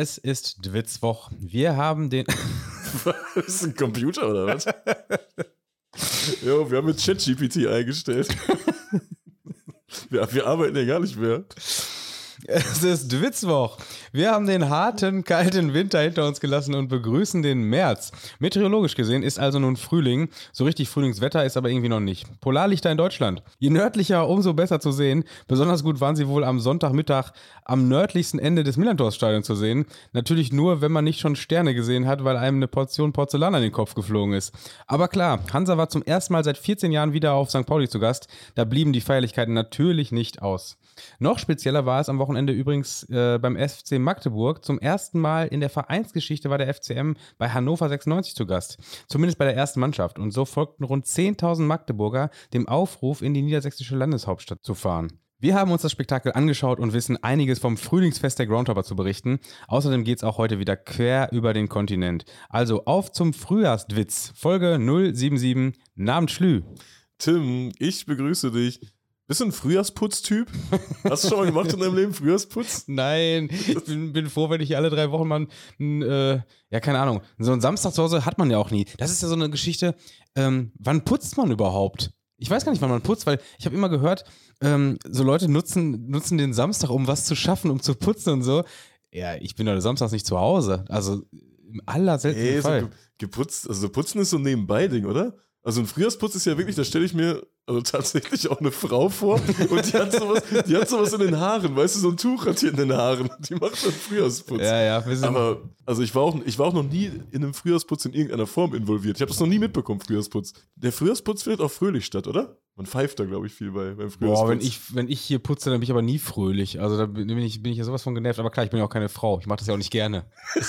Es ist Dwitzwoch. Wir haben den. das ist ein Computer oder was? jo, wir haben jetzt ChatGPT eingestellt. wir, wir arbeiten ja gar nicht mehr. Es ist Dwitzwoch. Wir haben den harten, kalten Winter hinter uns gelassen und begrüßen den März. Meteorologisch gesehen ist also nun Frühling. So richtig Frühlingswetter ist aber irgendwie noch nicht. Polarlichter in Deutschland. Je nördlicher, umso besser zu sehen. Besonders gut waren sie wohl am Sonntagmittag am nördlichsten Ende des Millantor-Stadions zu sehen. Natürlich nur, wenn man nicht schon Sterne gesehen hat, weil einem eine Portion Porzellan an den Kopf geflogen ist. Aber klar, Hansa war zum ersten Mal seit 14 Jahren wieder auf St. Pauli zu Gast. Da blieben die Feierlichkeiten natürlich nicht aus. Noch spezieller war es am Wochenende übrigens äh, beim FC Magdeburg. Zum ersten Mal in der Vereinsgeschichte war der FCM bei Hannover 96 zu Gast. Zumindest bei der ersten Mannschaft. Und so folgten rund 10.000 Magdeburger dem Aufruf, in die niedersächsische Landeshauptstadt zu fahren. Wir haben uns das Spektakel angeschaut und wissen einiges vom Frühlingsfest der Groundhopper zu berichten. Außerdem geht es auch heute wieder quer über den Kontinent. Also auf zum Frühjahrswitz, Folge 077, Namens Schlü. Tim, ich begrüße dich. Bist du ein Frühjahrsputz-Typ? Hast du schon mal gemacht in deinem Leben Frühjahrsputz? Nein, ich bin, bin froh, wenn ich alle drei Wochen mal, ein, äh, ja, keine Ahnung, so einen Samstag zu Hause hat man ja auch nie. Das ist ja so eine Geschichte, ähm, wann putzt man überhaupt? Ich weiß gar nicht, wann man putzt, weil ich habe immer gehört, ähm, so Leute nutzen, nutzen den Samstag, um was zu schaffen, um zu putzen und so. Ja, ich bin heute samstags nicht zu Hause. Also im allerseltensten hey, Fall. So geputzt, also putzen ist so ein Nebenbei-Ding, oder? Also ein Frühjahrsputz ist ja wirklich, da stelle ich mir also tatsächlich auch eine Frau vor und die hat, sowas, die hat sowas in den Haaren, weißt du, so ein Tuch hat hier in den Haaren. Die macht dann Frühjahrsputz. Ja, ja. Aber, also ich war, auch, ich war auch noch nie in einem Frühjahrsputz in irgendeiner Form involviert. Ich habe das noch nie mitbekommen, Frühjahrsputz. Der Frühjahrsputz findet auch fröhlich statt, oder? Man pfeift da, glaube ich, viel bei, beim Frühjahrsputz. Boah, wenn ich, wenn ich hier putze, dann bin ich aber nie fröhlich. Also da bin ich, bin ich ja sowas von genervt. Aber klar, ich bin ja auch keine Frau. Ich mache das ja auch nicht gerne.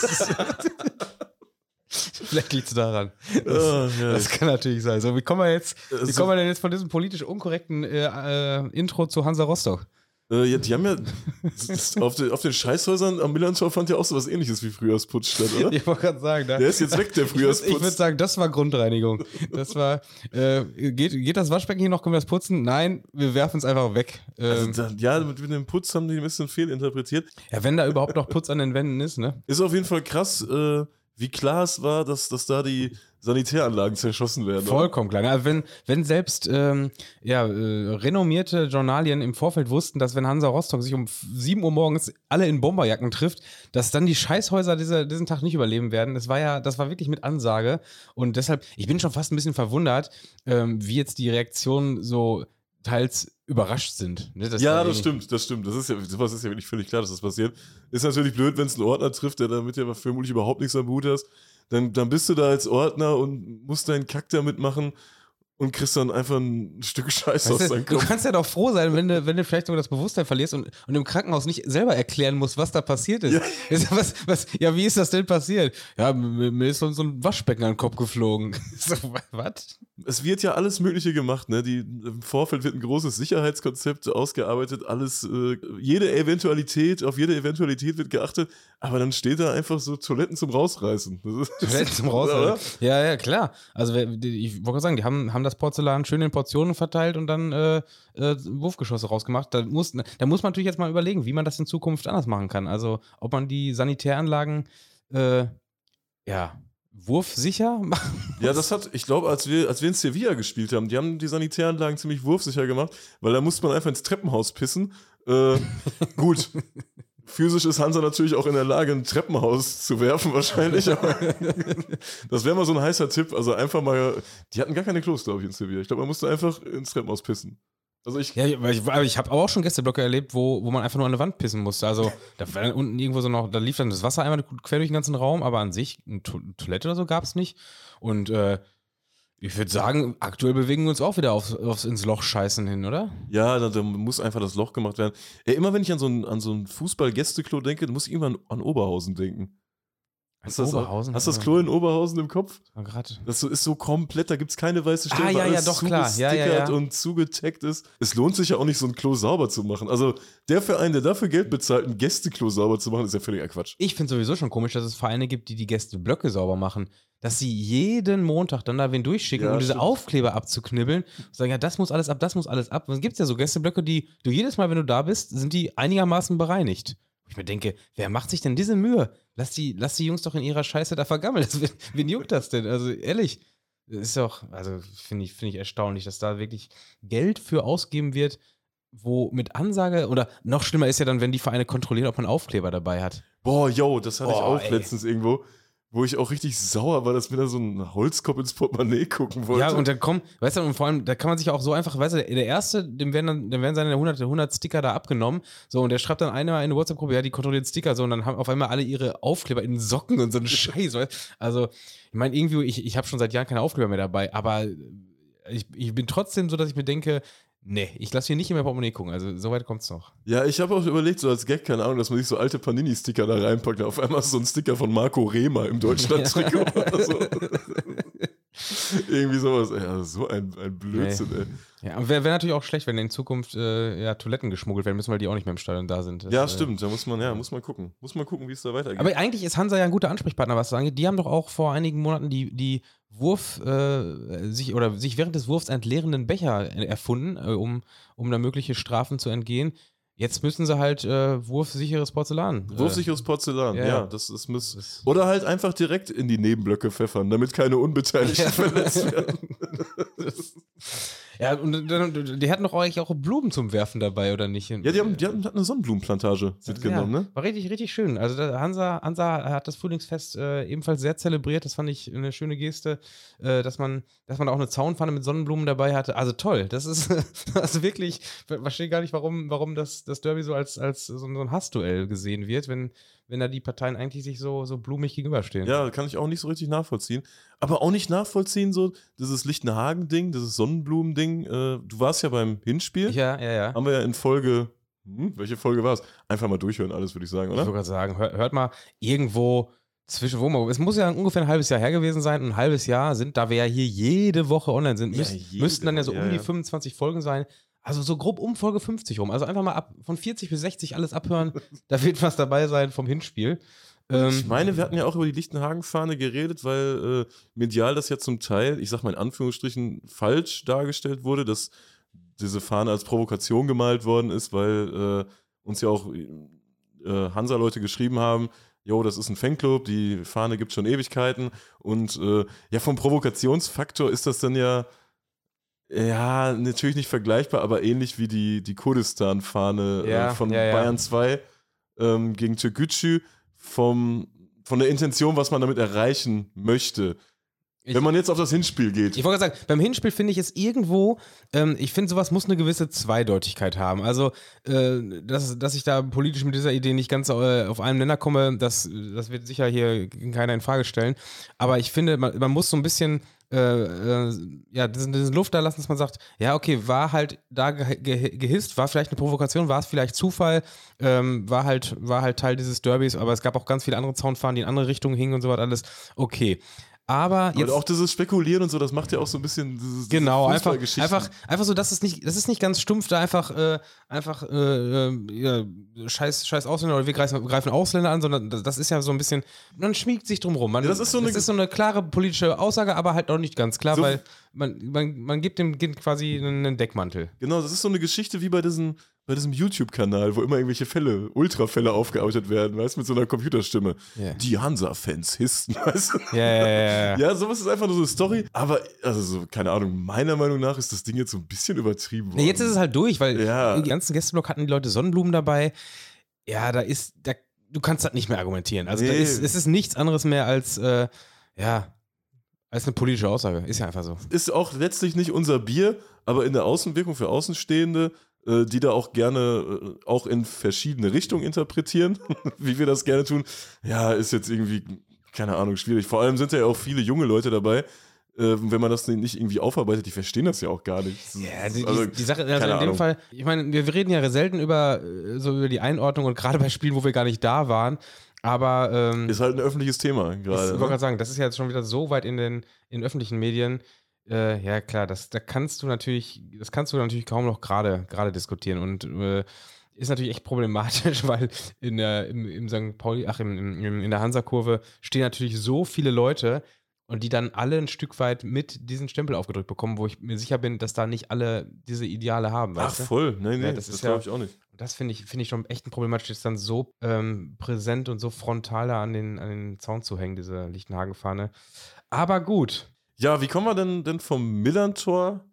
Vielleicht liegt es daran. Das, oh, das, kann natürlich sein. So, wie kommen wir jetzt, wie kommen wir denn jetzt von diesem politisch unkorrekten äh, äh, Intro zu Hansa Rostock? Äh, ja, die haben ja auf, den, auf den Scheißhäusern am Millantor fand ja auch so was ähnliches wie Frühjahrsputz statt, oder? Ich wollte gerade sagen, da, der ist jetzt weg, der Frühjahrsputz. Ich würde würd sagen, das war Grundreinigung. Das war, äh, geht, geht das Waschbecken hier noch, können wir das putzen? Nein, wir werfen es einfach weg. Ähm, also da, ja, mit, mit, dem Putz haben die ein bisschen fehlinterpretiert. Ja, wenn da überhaupt noch Putz an den Wänden ist, ne? Ist auf jeden Fall krass, äh, wie klar es war, dass, dass da die Sanitäranlagen zerschossen werden. Vollkommen klar. Also wenn, wenn selbst ähm, ja, äh, renommierte Journalien im Vorfeld wussten, dass wenn Hansa Rostock sich um 7 Uhr morgens alle in Bomberjacken trifft, dass dann die Scheißhäuser diese, diesen Tag nicht überleben werden. Das war ja, das war wirklich mit Ansage. Und deshalb, ich bin schon fast ein bisschen verwundert, ähm, wie jetzt die Reaktion so teils überrascht sind. Ne? ja, das stimmt, das stimmt. Das ist ja, sowas ist ja wirklich völlig klar, dass das passiert. Ist natürlich blöd, wenn es einen Ordner trifft, der damit ja vermutlich überhaupt nichts am Hut hast. Dann, dann bist du da als Ordner und musst deinen Kack da mitmachen und kriegst dann einfach ein Stück Scheiße aus deinem Kopf. Du kannst ja doch froh sein, wenn du, wenn du vielleicht sogar das Bewusstsein verlierst und, und im Krankenhaus nicht selber erklären musst, was da passiert ist. Ja, was, was, ja wie ist das denn passiert? Ja, mir, ist so, ein Waschbecken an den Kopf geflogen. so, was? Es wird ja alles Mögliche gemacht, ne? Die, Im Vorfeld wird ein großes Sicherheitskonzept ausgearbeitet, alles, äh, jede Eventualität, auf jede Eventualität wird geachtet, aber dann steht da einfach so Toiletten zum Rausreißen. Toiletten zum Rausreißen? ja, ja, klar. Also ich wollte sagen, die haben, haben das das Porzellan schön in Portionen verteilt und dann äh, äh, Wurfgeschosse rausgemacht. Da muss, da muss man natürlich jetzt mal überlegen, wie man das in Zukunft anders machen kann. Also ob man die Sanitäranlagen äh, ja, wurfsicher machen Ja, das hat, ich glaube, als wir, als wir in Sevilla gespielt haben, die haben die Sanitäranlagen ziemlich wurfsicher gemacht, weil da musste man einfach ins Treppenhaus pissen. Äh, gut. Physisch ist Hansa natürlich auch in der Lage, ein Treppenhaus zu werfen, wahrscheinlich. das wäre mal so ein heißer Tipp. Also einfach mal. Die hatten gar keine Klos, glaube ich, in Sevilla. Ich glaube, man musste einfach ins Treppenhaus pissen. Also ich. Ja, ich, ich habe auch schon Gästeblöcke erlebt, wo, wo man einfach nur an der Wand pissen musste. Also da war dann unten irgendwo so noch, da lief dann das Wasser einmal quer durch den ganzen Raum, aber an sich eine Toilette oder so gab es nicht. Und äh, ich würde sagen, aktuell bewegen wir uns auch wieder aufs, aufs ins Loch scheißen hin, oder? Ja, da, da, muss einfach das Loch gemacht werden. Ja, immer wenn ich an so ein, an so ein Fußball-Gästeklo denke, muss ich an, an Oberhausen denken. Hast du das, hast das Klo in Oberhausen im Kopf? Das ist so komplett, da gibt es keine weiße Stelle, ah, ja, ja, doch, klar. Ja, ja, ja. und zugetaggt ist. Es lohnt sich ja auch nicht, so ein Klo sauber zu machen. Also der Verein, der dafür Geld bezahlt, ein Gästeklo sauber zu machen, ist ja völliger Quatsch. Ich finde sowieso schon komisch, dass es Vereine gibt, die die Gästeblöcke sauber machen. Dass sie jeden Montag dann da wen durchschicken, ja, um diese stimmt. Aufkleber abzuknibbeln und sagen, ja, das muss alles ab, das muss alles ab. Und es gibt ja so Gästeblöcke, die du jedes Mal, wenn du da bist, sind die einigermaßen bereinigt Ich mir denke, wer macht sich denn diese Mühe? Lass die, lass die Jungs doch in ihrer Scheiße da vergammeln. Das, wen juckt das denn? Also ehrlich, das ist doch, also finde ich, finde ich erstaunlich, dass da wirklich Geld für ausgeben wird, wo mit Ansage oder noch schlimmer ist ja dann, wenn die Vereine kontrollieren, ob man Aufkleber dabei hat. Boah, yo, das hatte ich Boah, auch ey. letztens irgendwo, wo ich auch richtig sauer war, dass mir da so ein Holzkopf ins Portemonnaie gucken wollte. Ja, und dann kommen, weißt du, und vor allem, da kann man sich auch so einfach, weißt du, der Erste, dem werden dann, dem werden seine 100, 100 Sticker da abgenommen, so, und der schreibt dann eine, eine WhatsApp-Gruppe, ja, die kontrolliert Sticker, so, und dann haben auf einmal alle ihre Aufkleber in Socken und so einen Scheiß, weißt du? Also, ich meine, irgendwie, ich, ich habe schon seit Jahren keine Aufkleber mehr dabei, aber ich, ich bin trotzdem so, dass ich mir denke, nee, ich lasse hier nicht in mein Portemonnaie gucken, also, soweit kommt's noch. Ja, ich habe auch überlegt, so als Gag, keine Ahnung, dass man sich so alte Panini-Sticker da reinpackt. Auf einmal ist so ein Sticker von Marco Rehmer im Deutschland-Trikot oder so. Irgendwie sowas. Ja, so ein, ein Blödsinn, ey. Ja, aber wäre wär natürlich auch schlecht, wenn in Zukunft äh, ja, Toiletten geschmuggelt werden müssen, weil die auch nicht mehr im Stadion da sind. Das, Ja, äh, stimmt. Da muss man, ja, muss man gucken. Muss man gucken, wie es da weitergeht. Aber eigentlich ist Hansa ja ein guter Ansprechpartner, was angeht. Die haben doch auch vor einigen Monaten die, die Wurf, äh, sich oder sich während des Wurfs entleerenden Becher äh, erfunden, äh, um, um da mögliche Strafen zu entgehen. Jetzt müssen sie halt äh, wurfsicheres Porzellan. äh, Wurfsicheres Porzellan, ja, ja, das, das muss. Oder halt einfach direkt in die Nebenblöcke pfeffern, damit keine Unbeteiligten Ja. verletzt werden. Ja, und dann, die hatten doch eigentlich auch Blumen zum Werfen dabei, oder nicht? Ja, die haben, die hatten eine Sonnenblumenplantage mitgenommen, ja, ne? War richtig, richtig schön. Also der Hansa, Hansa hat das Frühlingsfest äh, ebenfalls sehr zelebriert. Das fand ich eine schöne Geste, äh, dass man, dass man auch eine Zaunpfanne mit Sonnenblumen dabei hatte. Also toll. Das ist also wirklich, ich verstehe gar nicht, warum, warum das, das Derby so als, als so ein Hassduell gesehen wird, wenn, wenn da die Parteien eigentlich sich so, so blumig gegenüberstehen. Ja, kann ich auch nicht so richtig nachvollziehen. Aber auch nicht nachvollziehen, so dieses Lichtenhagen-Ding, dieses Sonnenblumen-Ding. Äh, du warst ja beim Hinspiel. ja, ja. ja. Haben wir ja in Folge. Hm, welche Folge war es? Einfach mal durchhören, alles, würde ich sagen, Ich wollte oder? gerade sagen, hört, hört mal irgendwo zwischen, wo es muss ja ungefähr ein halbes Jahr her gewesen sein. Ein halbes Jahr sind, da wir ja hier jede Woche online sind, Ja, müsst, jede müssten dann ja so Woche, um ja, die ja. 25 Folgen sein. Also so grob um Folge 50 rum. Also einfach mal ab von 40 bis 60 alles abhören. da wird was dabei sein vom Hinspiel. Ähm, Ich meine, wir hatten ja auch über die Lichtenhagen-Fahne geredet, weil äh, medial das ja zum Teil, ich sag mal in Anführungsstrichen, falsch dargestellt wurde, dass diese Fahne als Provokation gemalt worden ist, weil äh, uns ja auch äh, Hansa-Leute geschrieben haben, jo, das ist ein Fanclub, die Fahne gibt schon Ewigkeiten und äh, ja, vom Provokationsfaktor ist das dann ja ja, natürlich nicht vergleichbar, aber ähnlich wie die, die Kurdistan-Fahne Ja, äh, von ja. Bayern 2 ähm, gegen Türkgücü vom, von der Intention, was man damit erreichen möchte. Ich- Wenn man jetzt auf das Hinspiel geht. Ich wollte gerade sagen, beim Hinspiel finde ich es irgendwo, ähm, ich finde, sowas muss eine gewisse Zweideutigkeit haben. Also, äh, dass, dass ich da politisch mit dieser Idee nicht ganz äh, auf einen Nenner komme, das, das wird sicher hier keiner in Frage stellen. Aber ich finde, man, man muss so ein bisschen. Äh, äh, ja, diesen, diesen Luft da lassen, dass man sagt, ja, okay, war halt da ge ge gehisst, war vielleicht eine Provokation, war es vielleicht Zufall, ähm, war halt, war halt Teil dieses Derbys, aber es gab auch ganz viele andere Zaunfahnen, die in andere Richtungen hingen und so weiter alles. Okay. Aber jetzt. auch dieses Spekulieren und so, das macht ja auch so ein bisschen dieses, diese Genau, einfach, einfach, einfach so, dass es nicht, das ist nicht ganz stumpf, da einfach, äh, einfach, äh, äh, ja, scheiß, scheiß Ausländer oder wir greifen, greifen Ausländer an, sondern das, das ist ja so ein bisschen, man schmiegt sich drum rum. Man, Ja, das ist so eine- ist so eine klare politische Aussage, aber halt auch nicht ganz klar, So- weil man, man, man gibt dem Kind quasi einen Deckmantel. Genau, das ist so eine Geschichte wie bei diesem, bei diesem YouTube-Kanal, wo immer irgendwelche Fälle, Ultrafälle aufgearbeitet werden, weißt du, mit so einer Computerstimme. Ja. Die Hansa-Fans hissten, weißt du? Ja, ja, ja, sowas ist einfach nur so eine Story. Aber, also, so, keine Ahnung, meiner Meinung nach ist das Ding jetzt so ein bisschen übertrieben worden. Nee, jetzt ist es halt durch, weil Ja. im ganzen Gästeblock hatten die Leute Sonnenblumen dabei. Ja, da ist, da, du kannst das nicht mehr argumentieren. Also Nee. ist, es ist nichts anderes mehr als, äh, ja, als eine politische Aussage. Ist ja einfach so. ist auch letztlich nicht unser Bier, aber in der Außenwirkung für Außenstehende, die da auch gerne äh, auch in verschiedene Richtungen interpretieren, wie wir das gerne tun, ja, ist jetzt irgendwie, keine Ahnung, schwierig. Vor allem sind ja auch viele junge Leute dabei. Äh, wenn man das nicht irgendwie aufarbeitet, die verstehen das ja auch gar nicht. Ja, die, also, die, die Sache, also in dem Ahnung. Fall, ich meine, wir, reden ja selten über äh, so über die Einordnung und gerade bei Spielen, wo wir gar nicht da waren. Aber ähm, Ist halt ein öffentliches Thema ich gerade. wollte Ne? gerade sagen, das ist ja jetzt schon wieder so weit in den, in öffentlichen Medien. Äh, ja, klar, das, da kannst du natürlich, das kannst du natürlich kaum noch gerade gerade diskutieren und äh, ist natürlich echt problematisch, weil in der, im, im St. Pauli, ach, im, im, in der Hansa-Kurve stehen natürlich so viele Leute und die dann alle ein Stück weit mit diesen Stempel aufgedrückt bekommen, wo ich mir sicher bin, dass da nicht alle diese Ideale haben. Ach, weißt du? voll. Nee, nee, Ja, das, das glaube ja- ich auch nicht. Das finde ich, finde ich schon echt ein problematisch, das dann so ähm, präsent und so frontal an den, an den Zaun zu hängen, diese Lichtenhagen-Fahne. Aber gut. Ja, wie kommen wir denn, denn vom Millantor?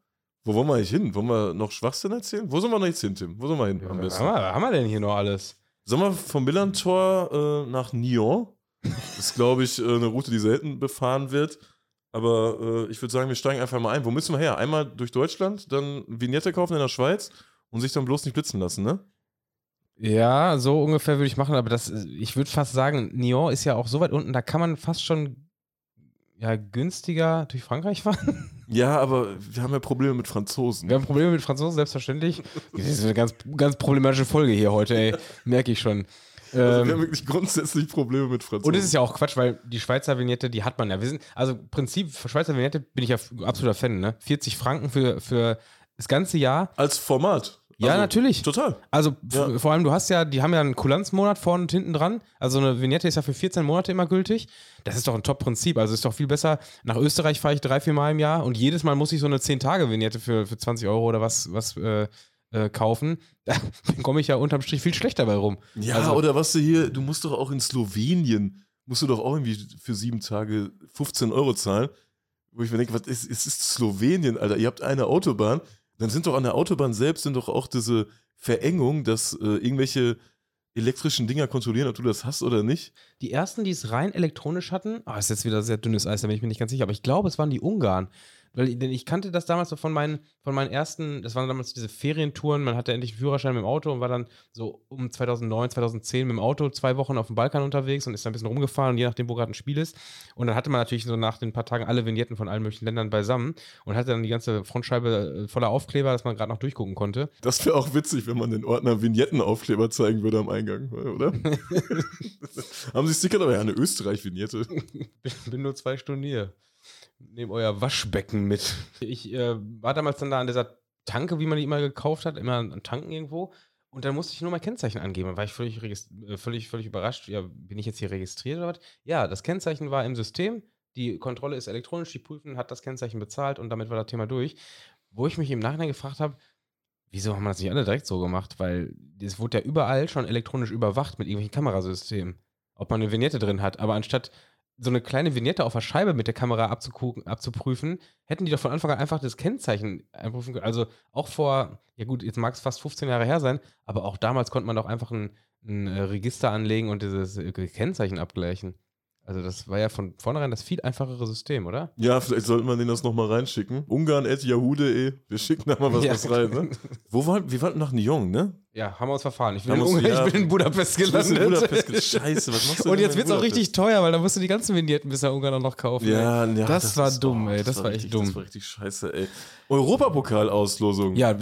Wo wollen wir eigentlich hin? Wollen wir noch Schwachsinn erzählen? Wo sollen wir noch jetzt hin, Tim? Wo sollen wir hin am Was besten? haben, wir, haben wir denn hier noch alles? Sollen wir vom Millantor äh, nach Nyon? Das ist, glaube ich, äh, eine Route, die selten befahren wird. Aber äh, ich würde sagen, wir steigen einfach mal ein. Wo müssen wir her? Einmal durch Deutschland, dann Vignette kaufen in der Schweiz und sich dann bloß nicht blitzen lassen, ne? Ja, so ungefähr würde ich machen, aber das, ich würde fast sagen, Nyon ist ja auch so weit unten, da kann man fast schon ja, günstiger durch Frankreich fahren. Ja, aber wir haben ja Probleme mit Franzosen. Wir haben Probleme mit Franzosen, selbstverständlich. Das ist eine ganz, ganz problematische Folge hier heute, ey. Merke ich schon. Also wir haben Ähm, wirklich grundsätzlich Probleme mit Franzosen. und es ist ja auch Quatsch, weil die Schweizer Vignette, die hat man ja. Wir sind, also Prinzip für Schweizer Vignette bin ich ja absoluter Fan, ne? 40 Franken für, für das ganze Jahr. Als Format. Ja, Also, natürlich. Total. Also Ja. vor allem, du hast ja, die haben ja einen Kulanzmonat vorne und hinten dran. Also eine Vignette ist ja für 14 Monate immer gültig. Das ist doch ein Top-Prinzip. Also ist doch viel besser. Nach Österreich fahre ich drei, vier Mal im Jahr und jedes Mal muss ich so eine 10-Tage-Vignette für, für 20 Euro oder was, was äh, äh, kaufen. Da komme ich ja unterm Strich viel schlechter bei rum. Ja, Also- oder was du hier, du musst doch auch in Slowenien, musst du doch auch irgendwie für sieben Tage 15 Euro zahlen. Wo ich mir denke, was ist, es ist Slowenien, Alter, ihr habt eine Autobahn, dann sind doch an der Autobahn selbst sind doch auch diese Verengungen, dass äh, irgendwelche elektrischen Dinger kontrollieren, ob du das hast oder nicht. Die ersten, die es rein elektronisch hatten, ah, ist jetzt wieder sehr dünnes Eis, da bin ich mir nicht ganz sicher, aber ich glaube, es waren die Ungarn. Weil, denn ich kannte das damals so von meinen, von meinen ersten, das waren damals diese Ferientouren, man hatte endlich einen Führerschein mit dem Auto und war dann so um 2009, 2010 mit dem Auto zwei Wochen auf dem Balkan unterwegs und ist dann ein bisschen rumgefahren, je nachdem, wo gerade ein Spiel ist. Und dann hatte man natürlich so nach den paar Tagen alle Vignetten von allen möglichen Ländern beisammen und hatte dann die ganze Frontscheibe äh, voller Aufkleber, dass man gerade noch durchgucken konnte. Das wäre auch witzig, wenn man den Ordner Vignettenaufkleber zeigen würde am Eingang, oder? Haben sie Sticker dabei? Ja, eine Österreich-Vignette. bin nur zwei Stunden hier. Nehmt euer Waschbecken mit. Ich äh, war damals dann da an dieser Tanke, wie man die immer gekauft hat, immer an Tanken irgendwo. Und dann musste ich nur mein Kennzeichen angeben. Dann war ich völlig, äh, völlig, völlig überrascht. Ja, bin ich jetzt hier registriert oder was? Ja, das Kennzeichen war im System. Die Kontrolle ist elektronisch. Die prüfen, hat das Kennzeichen bezahlt und damit war das Thema durch. Wo ich mich im Nachhinein gefragt habe, wieso haben wir das nicht alle direkt so gemacht? Weil es wurde ja überall schon elektronisch überwacht mit irgendwelchen Kamerasystemen. Ob man eine Vignette drin hat. Aber anstatt so eine kleine Vignette auf der Scheibe mit der Kamera abzugucken, abzuprüfen, hätten die doch von Anfang an einfach das Kennzeichen einprüfen können. Also auch vor, ja gut, jetzt mag es fast 15 Jahre her sein, aber auch damals konnte man doch einfach ein, ein äh, Register anlegen und dieses äh, Kennzeichen abgleichen. Also das war ja von vornherein das viel einfachere System, oder? Ja, vielleicht sollte man denen das nochmal reinschicken. Ungarn.yahoo.de. Wir schicken da mal was, Ja. was rein, ne? Wo waren, wir waren nach Nyon, ne? Ja, haben wir uns verfahren. Ich bin, in, Ungarn, ja, ich bin in Budapest gelandet. in Budapest. Scheiße, was machst du Und jetzt wird es auch richtig teuer, weil da musst du die ganzen Vignetten bis nach Ungarn auch noch kaufen. ey. Ja, ja Das war dumm, ey, das das war echt richtig, dumm. Das war richtig scheiße, ey. Europapokal-Auslosung. Ja,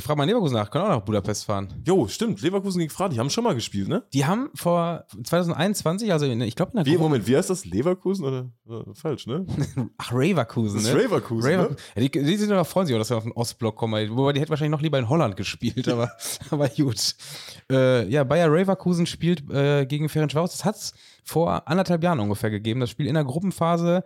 frag mal Leverkusen nach, können auch nach Budapest fahren. Jo, stimmt. Leverkusen gegen Fra, die haben schon mal gespielt, ne? Die haben vor 2021, also in, ich glaube in der Wie, Moment, wie heißt das? Leverkusen oder? äh, falsch, ne? Ach, Raverkusen, Das ist ne? Raverkusen, ne? Ja, die, die sind doch freuen sich auch, dass wir auf den Ostblock kommen. Wobei die hätten wahrscheinlich noch lieber in Holland gespielt, aber, aber gut. Äh, ja, Bayer Raverkusen spielt äh, gegen Ferencvaros. Das hat es vor anderthalb Jahren ungefähr gegeben. Das Spiel in der Gruppenphase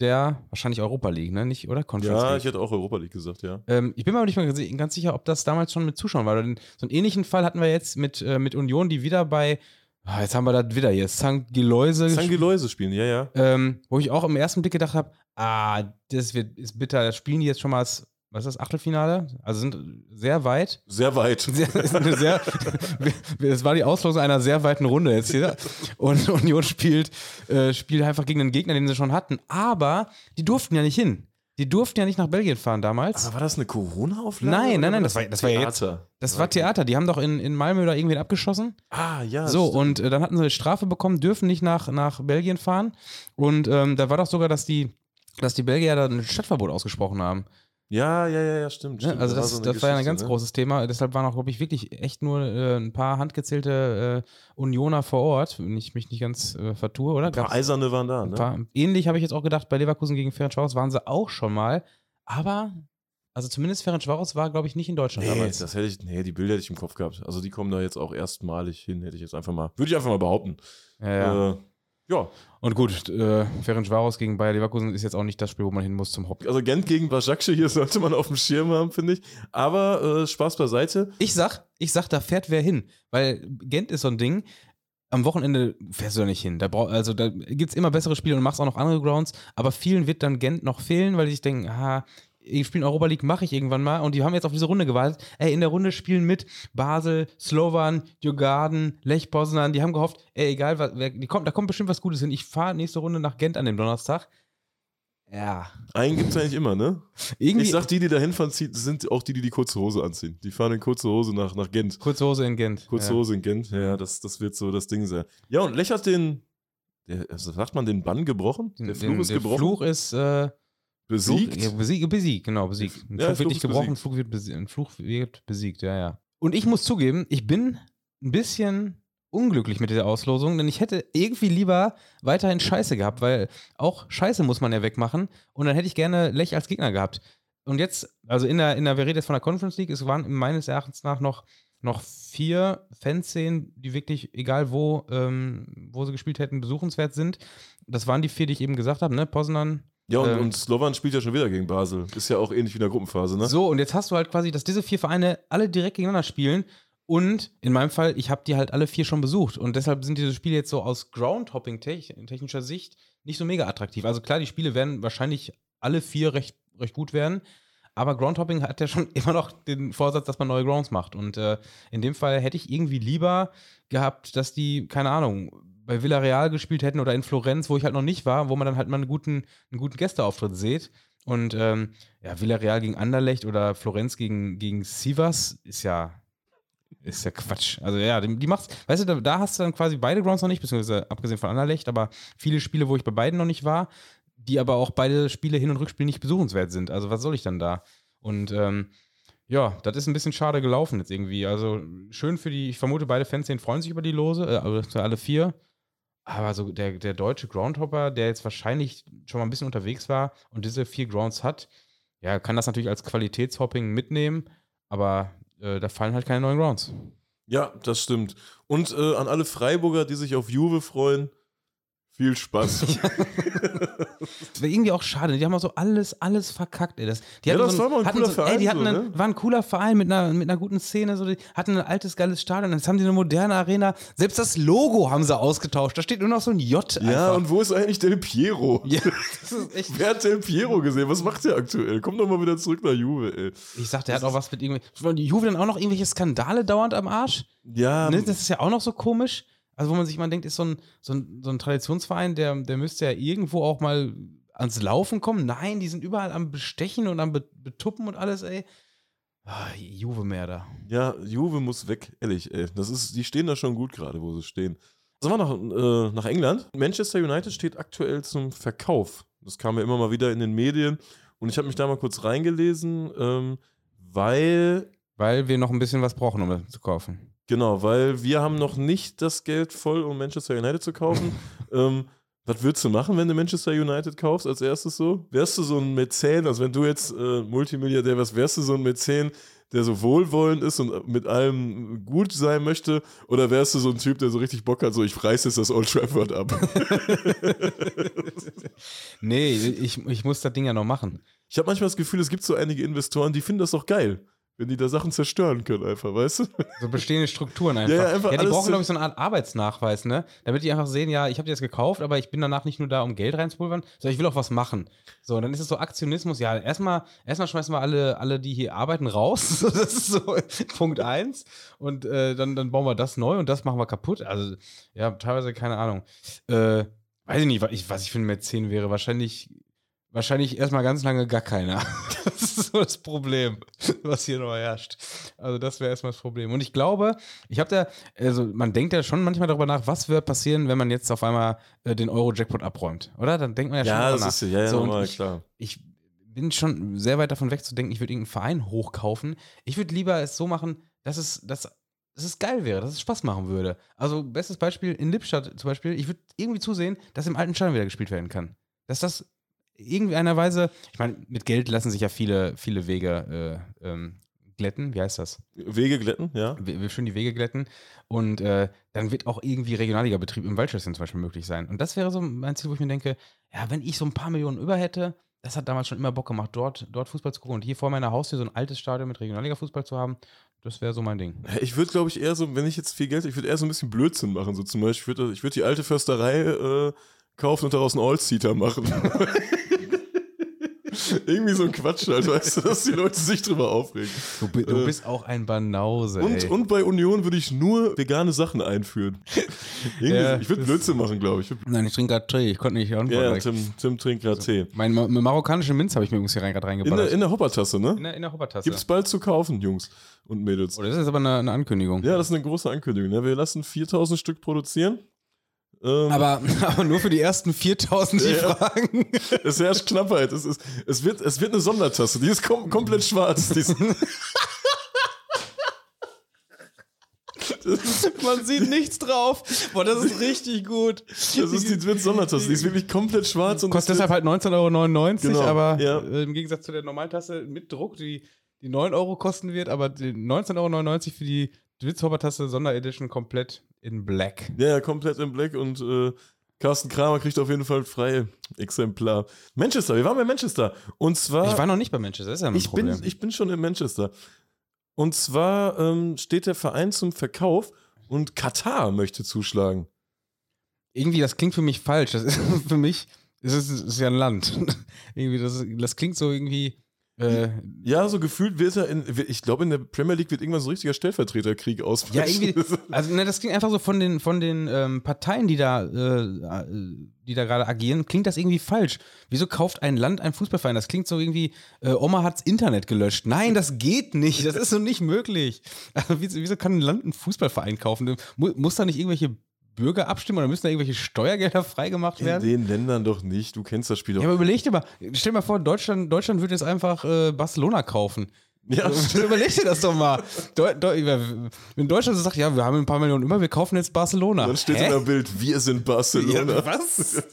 der wahrscheinlich Europa League, ne? Nicht, oder? Conference Ja, League. ich hätte auch Europa League gesagt, ja. Ähm, ich bin mir aber nicht mal ganz sicher, ob das damals schon mit Zuschauern war. Denn so einen ähnlichen Fall hatten wir jetzt mit, äh, mit Union, die wieder bei, ah, jetzt haben wir das wieder hier, St. Geläuse St. Geläuse spielen, ja, ja. ähm, wo ich auch im ersten Blick gedacht habe, ah, das wird, ist bitter, das spielen die jetzt schon mal als, was ist das, Achtelfinale? Also sind sehr weit. Sehr weit. Sehr, sehr, es war die Auslosung einer sehr weiten Runde jetzt hier. Und Union spielt, äh, spielt einfach gegen einen Gegner, den sie schon hatten. Aber die durften ja nicht hin. Die durften ja nicht nach Belgien fahren damals. Aber war das eine Corona-Auflage? Nein, nein, nein, das war- das war ja jetzt- Theater? Das war Theater. Die haben doch in, in Malmö da irgendwen abgeschossen. Ah, ja. So, stimmt. und äh, dann hatten sie eine Strafe bekommen, dürfen nicht nach, nach Belgien fahren. Und ähm, da war doch sogar, dass die, dass die Belgier da ein Stadtverbot ausgesprochen haben. Ja, ja, ja, ja, stimmt. Ne? stimmt. Also Da das, so das war ja ein ganz ne? großes Thema. Deshalb waren auch, glaube ich, wirklich echt nur äh, ein paar handgezählte äh, Unioner vor Ort, wenn ich mich nicht ganz äh, vertue, oder? Ein paar Gab's Eiserne waren da, ne? paar, ähnlich habe ich jetzt auch gedacht, bei Leverkusen gegen Ferencvaros waren sie auch schon mal. Aber, also zumindest Ferencvaros war, glaube ich, nicht in Deutschland Nee, damals. das hätte ich, nee, die Bilder hätte ich im Kopf gehabt. Also die kommen da jetzt auch erstmalig hin, hätte ich jetzt einfach mal, würde ich einfach mal behaupten. Ja, ja. Ja, Und gut, äh, Ferencvaros gegen Bayer Leverkusen ist jetzt auch nicht das Spiel, wo man hin muss zum Hobby. also Gent gegen Bajakce hier sollte man auf dem Schirm haben, finde ich. Aber äh, Spaß beiseite. Ich sag, ich sag, da fährt wer hin. Weil Gent ist so ein Ding. Am Wochenende fährst du da nicht hin. Da brauch, also da gibt es immer bessere Spiele und machst auch noch andere Grounds, aber vielen wird dann Gent noch fehlen, weil die sich denken, ah, ich spiele Europa League, mache ich irgendwann mal. Und die haben jetzt auf diese Runde gewartet. Ey, in der Runde spielen mit Basel, Slovan, Djurgarden, Lech Poznan. Die haben gehofft, ey, egal, was, wer, die kommt, da kommt bestimmt was Gutes hin. Ich fahre nächste Runde nach Gent an dem Donnerstag. Ja. Einen gibt es eigentlich immer, ne? Irgendwie. Ich sag, die, die da hinfahren, sind auch die, die die kurze Hose anziehen. Die fahren in kurze Hose nach, nach Gent. Kurze Hose in Gent. Kurze ja. Hose in Gent, ja, das, das wird so das Ding sein. Ja, und Lech hat den, der, also sagt man, den Bann gebrochen? Der Fluch Den- ist der gebrochen? Fluch ist äh, besiegt? Fluch, ja, besiegt, besiegt, genau, besiegt. Ein Ja, Fluch wird nicht gebrochen. Fluch wird, besiegt, ein Fluch wird besiegt, ja, ja. Und ich muss zugeben, ich bin ein bisschen unglücklich mit dieser Auslosung, denn ich hätte irgendwie lieber weiterhin Scheiße gehabt, weil auch Scheiße muss man ja wegmachen und dann hätte ich gerne Lech als Gegner gehabt. Und jetzt, also in der, in der, wir reden jetzt von der Conference League, es waren meines Erachtens nach noch, noch vier Fanszenen, die wirklich, egal wo, ähm, wo sie gespielt hätten, besuchenswert sind. Das waren die vier, die ich eben gesagt habe, ne? Poznan, Ja, und, Ähm, und Slovan spielt ja schon wieder gegen Basel. Ist ja auch ähnlich wie in der Gruppenphase, ne? So, und jetzt hast du halt quasi, dass diese vier Vereine alle direkt gegeneinander spielen. Und in meinem Fall, ich habe die halt alle vier schon besucht. Und deshalb sind diese Spiele jetzt so aus Groundhopping-technischer Sicht nicht so mega attraktiv. Also klar, die Spiele werden wahrscheinlich alle vier recht, recht gut werden. Aber Groundhopping hat ja schon immer noch den Vorsatz, dass man neue Grounds macht. Und äh, in dem Fall hätte ich irgendwie lieber gehabt, dass die, keine Ahnung, bei Villarreal gespielt hätten oder in Florenz, wo ich halt noch nicht war, wo man dann halt mal einen guten, einen guten Gästeauftritt sieht. Und ähm, ja, Villarreal gegen Anderlecht oder Florenz gegen, gegen Sivas ist ja, ist ja Quatsch. Also ja, die, die macht's, weißt du, da, da hast du dann quasi beide Grounds noch nicht, beziehungsweise abgesehen von Anderlecht, aber viele Spiele, wo ich bei beiden noch nicht war, die aber auch beide Spiele Hin- und Rückspiel nicht besuchenswert sind. Also was soll ich dann da? Und ähm, ja, das ist ein bisschen schade gelaufen jetzt irgendwie. Also schön für die, ich vermute, beide Fans freuen sich über die Lose, äh, also alle vier. Aber so der, der deutsche Groundhopper, der jetzt wahrscheinlich schon mal ein bisschen unterwegs war und diese vier Grounds hat, ja, kann das natürlich als Qualitätshopping mitnehmen, aber äh, da fallen halt keine neuen Grounds. Ja, das stimmt. Und äh, an alle Freiburger, die sich auf Juve freuen, viel Spaß. Das wäre irgendwie auch schade. Die haben auch so alles, alles verkackt, ey. Das, die Ja, hatten das so war mal ein cooler so, Ey, Verein die hatten so, einen, ne? war ein cooler Verein mit einer, mit einer guten Szene, so, die hatten ein altes, geiles Stadion. Jetzt haben die eine moderne Arena. Selbst das Logo haben sie ausgetauscht. Da steht nur noch so ein J. ja, einfach. und wo ist eigentlich Del Piero? ja, das. Wer hat Del Piero gesehen? Was macht der aktuell? Komm doch mal wieder zurück nach Juve, ey. Ich sag, der hat auch was mit irgendwie. Die Juve dann auch noch irgendwelche Skandale dauernd am Arsch. Ja, Ne, das ist ja auch noch so komisch. Also, wo man sich mal denkt, ist so ein, so ein, so ein Traditionsverein, der, der müsste ja irgendwo auch mal ans Laufen kommen. Nein, die sind überall am Bestechen und am Be Betuppen und alles, ey. Ah, Juve mehr da. ja, Juve muss weg, ehrlich, ey. Das ist, die stehen da schon gut gerade, wo sie stehen. Sagen wir nach, äh, nach England. Manchester United steht aktuell zum Verkauf. Das kam ja immer mal wieder in den Medien. Und ich habe mich da mal kurz reingelesen, ähm, weil Weil wir noch ein bisschen was brauchen, um das zu kaufen. Genau, weil wir haben noch nicht das Geld voll, um Manchester United zu kaufen. ähm, was würdest du machen, wenn du Manchester United kaufst als erstes so? Wärst du so ein Mäzen, also wenn du jetzt äh, Multimilliardär wärst, wärst du so ein Mäzen, der so wohlwollend ist und mit allem gut sein möchte? Oder wärst du so ein Typ, der so richtig Bock hat, so ich reiß jetzt das Old Trafford ab? nee, ich, ich muss das Ding ja noch machen. ich habe manchmal das Gefühl, es gibt so einige Investoren, die finden das doch geil, wenn die da Sachen zerstören können einfach, weißt du? So bestehende Strukturen einfach. Ja, ja, einfach die alles brauchen, glaube ich, so eine Art Arbeitsnachweis, ne? Damit die einfach sehen, ja, ich habe die jetzt gekauft, aber ich bin danach nicht nur da, um Geld reinzupulvern, sondern ich will auch was machen. So, und dann ist es so Aktionismus, ja, erstmal, erstmal schmeißen wir alle, alle, die hier arbeiten, raus. Das ist so Punkt eins. Und äh, dann, dann bauen wir das neu und das machen wir kaputt. Also, ja, teilweise keine Ahnung. Äh, weiß ich nicht, was ich, was ich für ein Mäzen wäre. Wahrscheinlich. Wahrscheinlich erstmal ganz lange gar keiner. Das ist so das Problem, was hier noch herrscht. Also, das wäre erstmal das Problem. Und ich glaube, ich habe da, also man denkt ja schon manchmal darüber nach, was wird passieren, wenn man jetzt auf einmal äh, den Euro-Jackpot abräumt, oder? Dann denkt man ja, schon Ja, darüber das nach. ist ja, ja So, normal, ich, klar. ich bin schon sehr weit davon weg zu denken, ich würde irgendeinen Verein hochkaufen. Ich würde lieber es so machen, dass es, dass, dass es geil wäre, dass es Spaß machen würde. Also, bestes Beispiel in Lippstadt zum Beispiel, ich würde irgendwie zusehen, dass im alten Stadion wieder gespielt werden kann. Dass das irgendwie einer Weise, ich meine, mit Geld lassen sich ja viele, viele Wege äh, ähm, glätten. Wie heißt das? Wege glätten, ja. Wir, schön die Wege glätten. Und äh, dann wird auch irgendwie regionaliger Betrieb im Waldschlösschen zum Beispiel möglich sein. Und das wäre so mein Ziel, wo ich mir denke, ja, wenn ich so ein paar Millionen über hätte, das hat damals schon immer Bock gemacht, dort, dort Fußball zu gucken und hier vor meiner Haustür so ein altes Stadion mit Regionalliga-Fußball zu haben, das wäre so mein Ding. Ich würde, glaube ich, eher so, wenn ich jetzt viel Geld, ich würde eher so ein bisschen Blödsinn machen. So zum Beispiel, ich würde ich würd die alte Försterei äh, kaufen und daraus einen All-Seater machen. Irgendwie so ein Quatsch halt, weißt du, dass die Leute sich drüber aufregen. Du, bi- du Äh, bist auch ein Banause, Und, ey. und bei Union würde ich nur vegane Sachen einführen. Ja, ich würde Blödsinn machen, glaube ich. Nein, ich trinke gerade Tee, ich konnte nicht antworten. Ja. Tim, Tim trinkt gerade Tee. mein ma marokkanische Minz habe ich mir übrigens hier rein, gerade In reingeballert. der, in der Hoppertasse, ne? in der, in der Hoppertasse. Gibt's bald zu kaufen, Jungs und Mädels. Oh, das ist aber eine, eine Ankündigung. Ja, das ist eine große Ankündigung. Ne? Wir lassen 4000 Stück produzieren. Ähm, Aber, aber nur für die ersten 4000, die Ja. fragen. es herrscht Knappheit. Es, ist, es, wird, es wird eine Sondertasse. Die ist kom komplett schwarz. Ist, Man sieht nichts drauf. Boah, das ist richtig gut. das ist die wird Sondertasse. Die ist wirklich komplett schwarz. Und Kostet es deshalb halt 19,99 Euro, Genau, aber ja. äh, im Gegensatz zu der Normaltasse mit Druck, die, die 9 Euro kosten wird, aber die 19,99 Euro für die Witzhopper-Tasse Sonderedition komplett in Black. ja, ja, komplett im Black. Und äh, Carsten Kramer kriegt auf jeden Fall freie Exemplar. Manchester, wir waren bei Manchester. Und zwar. Ich war noch nicht bei Manchester, das ist ja ein Ich bin, Problem. ich bin schon in Manchester. Und zwar ähm, steht der Verein zum Verkauf und Katar möchte zuschlagen. Irgendwie, das klingt für mich falsch. Das ist für mich, das ist, ist ja ein Land. irgendwie, das, das klingt so irgendwie. Äh, Ja, so gefühlt wird er in, ich glaube, in der Premier League wird irgendwann so ein richtiger Stellvertreterkrieg Ja, ausbrechen. irgendwie, also ne, das klingt einfach so von den, von den ähm, Parteien, die da, äh, äh, die da gerade agieren, klingt das irgendwie falsch. Wieso kauft ein Land einen Fußballverein? Das klingt so irgendwie, äh, Oma hat's Internet gelöscht. Nein, das geht nicht. Das ist so nicht möglich. Also, wieso, wieso kann ein Land einen Fußballverein kaufen? Mu muss da nicht irgendwelche Bürger abstimmen oder müssen da irgendwelche Steuergelder freigemacht in werden? den Ländern doch nicht. Du kennst das Spiel doch. Ja, aber überleg dir mal, stell dir mal vor, Deutschland, Deutschland würde jetzt einfach äh, Barcelona kaufen. Ja, Überleg dir das doch mal. Deu Deu wenn Deutschland so sagt, ja, wir haben ein paar Millionen über, wir kaufen jetzt Barcelona. Dann steht Hä? in der Bild, wir sind Barcelona. Ja, was?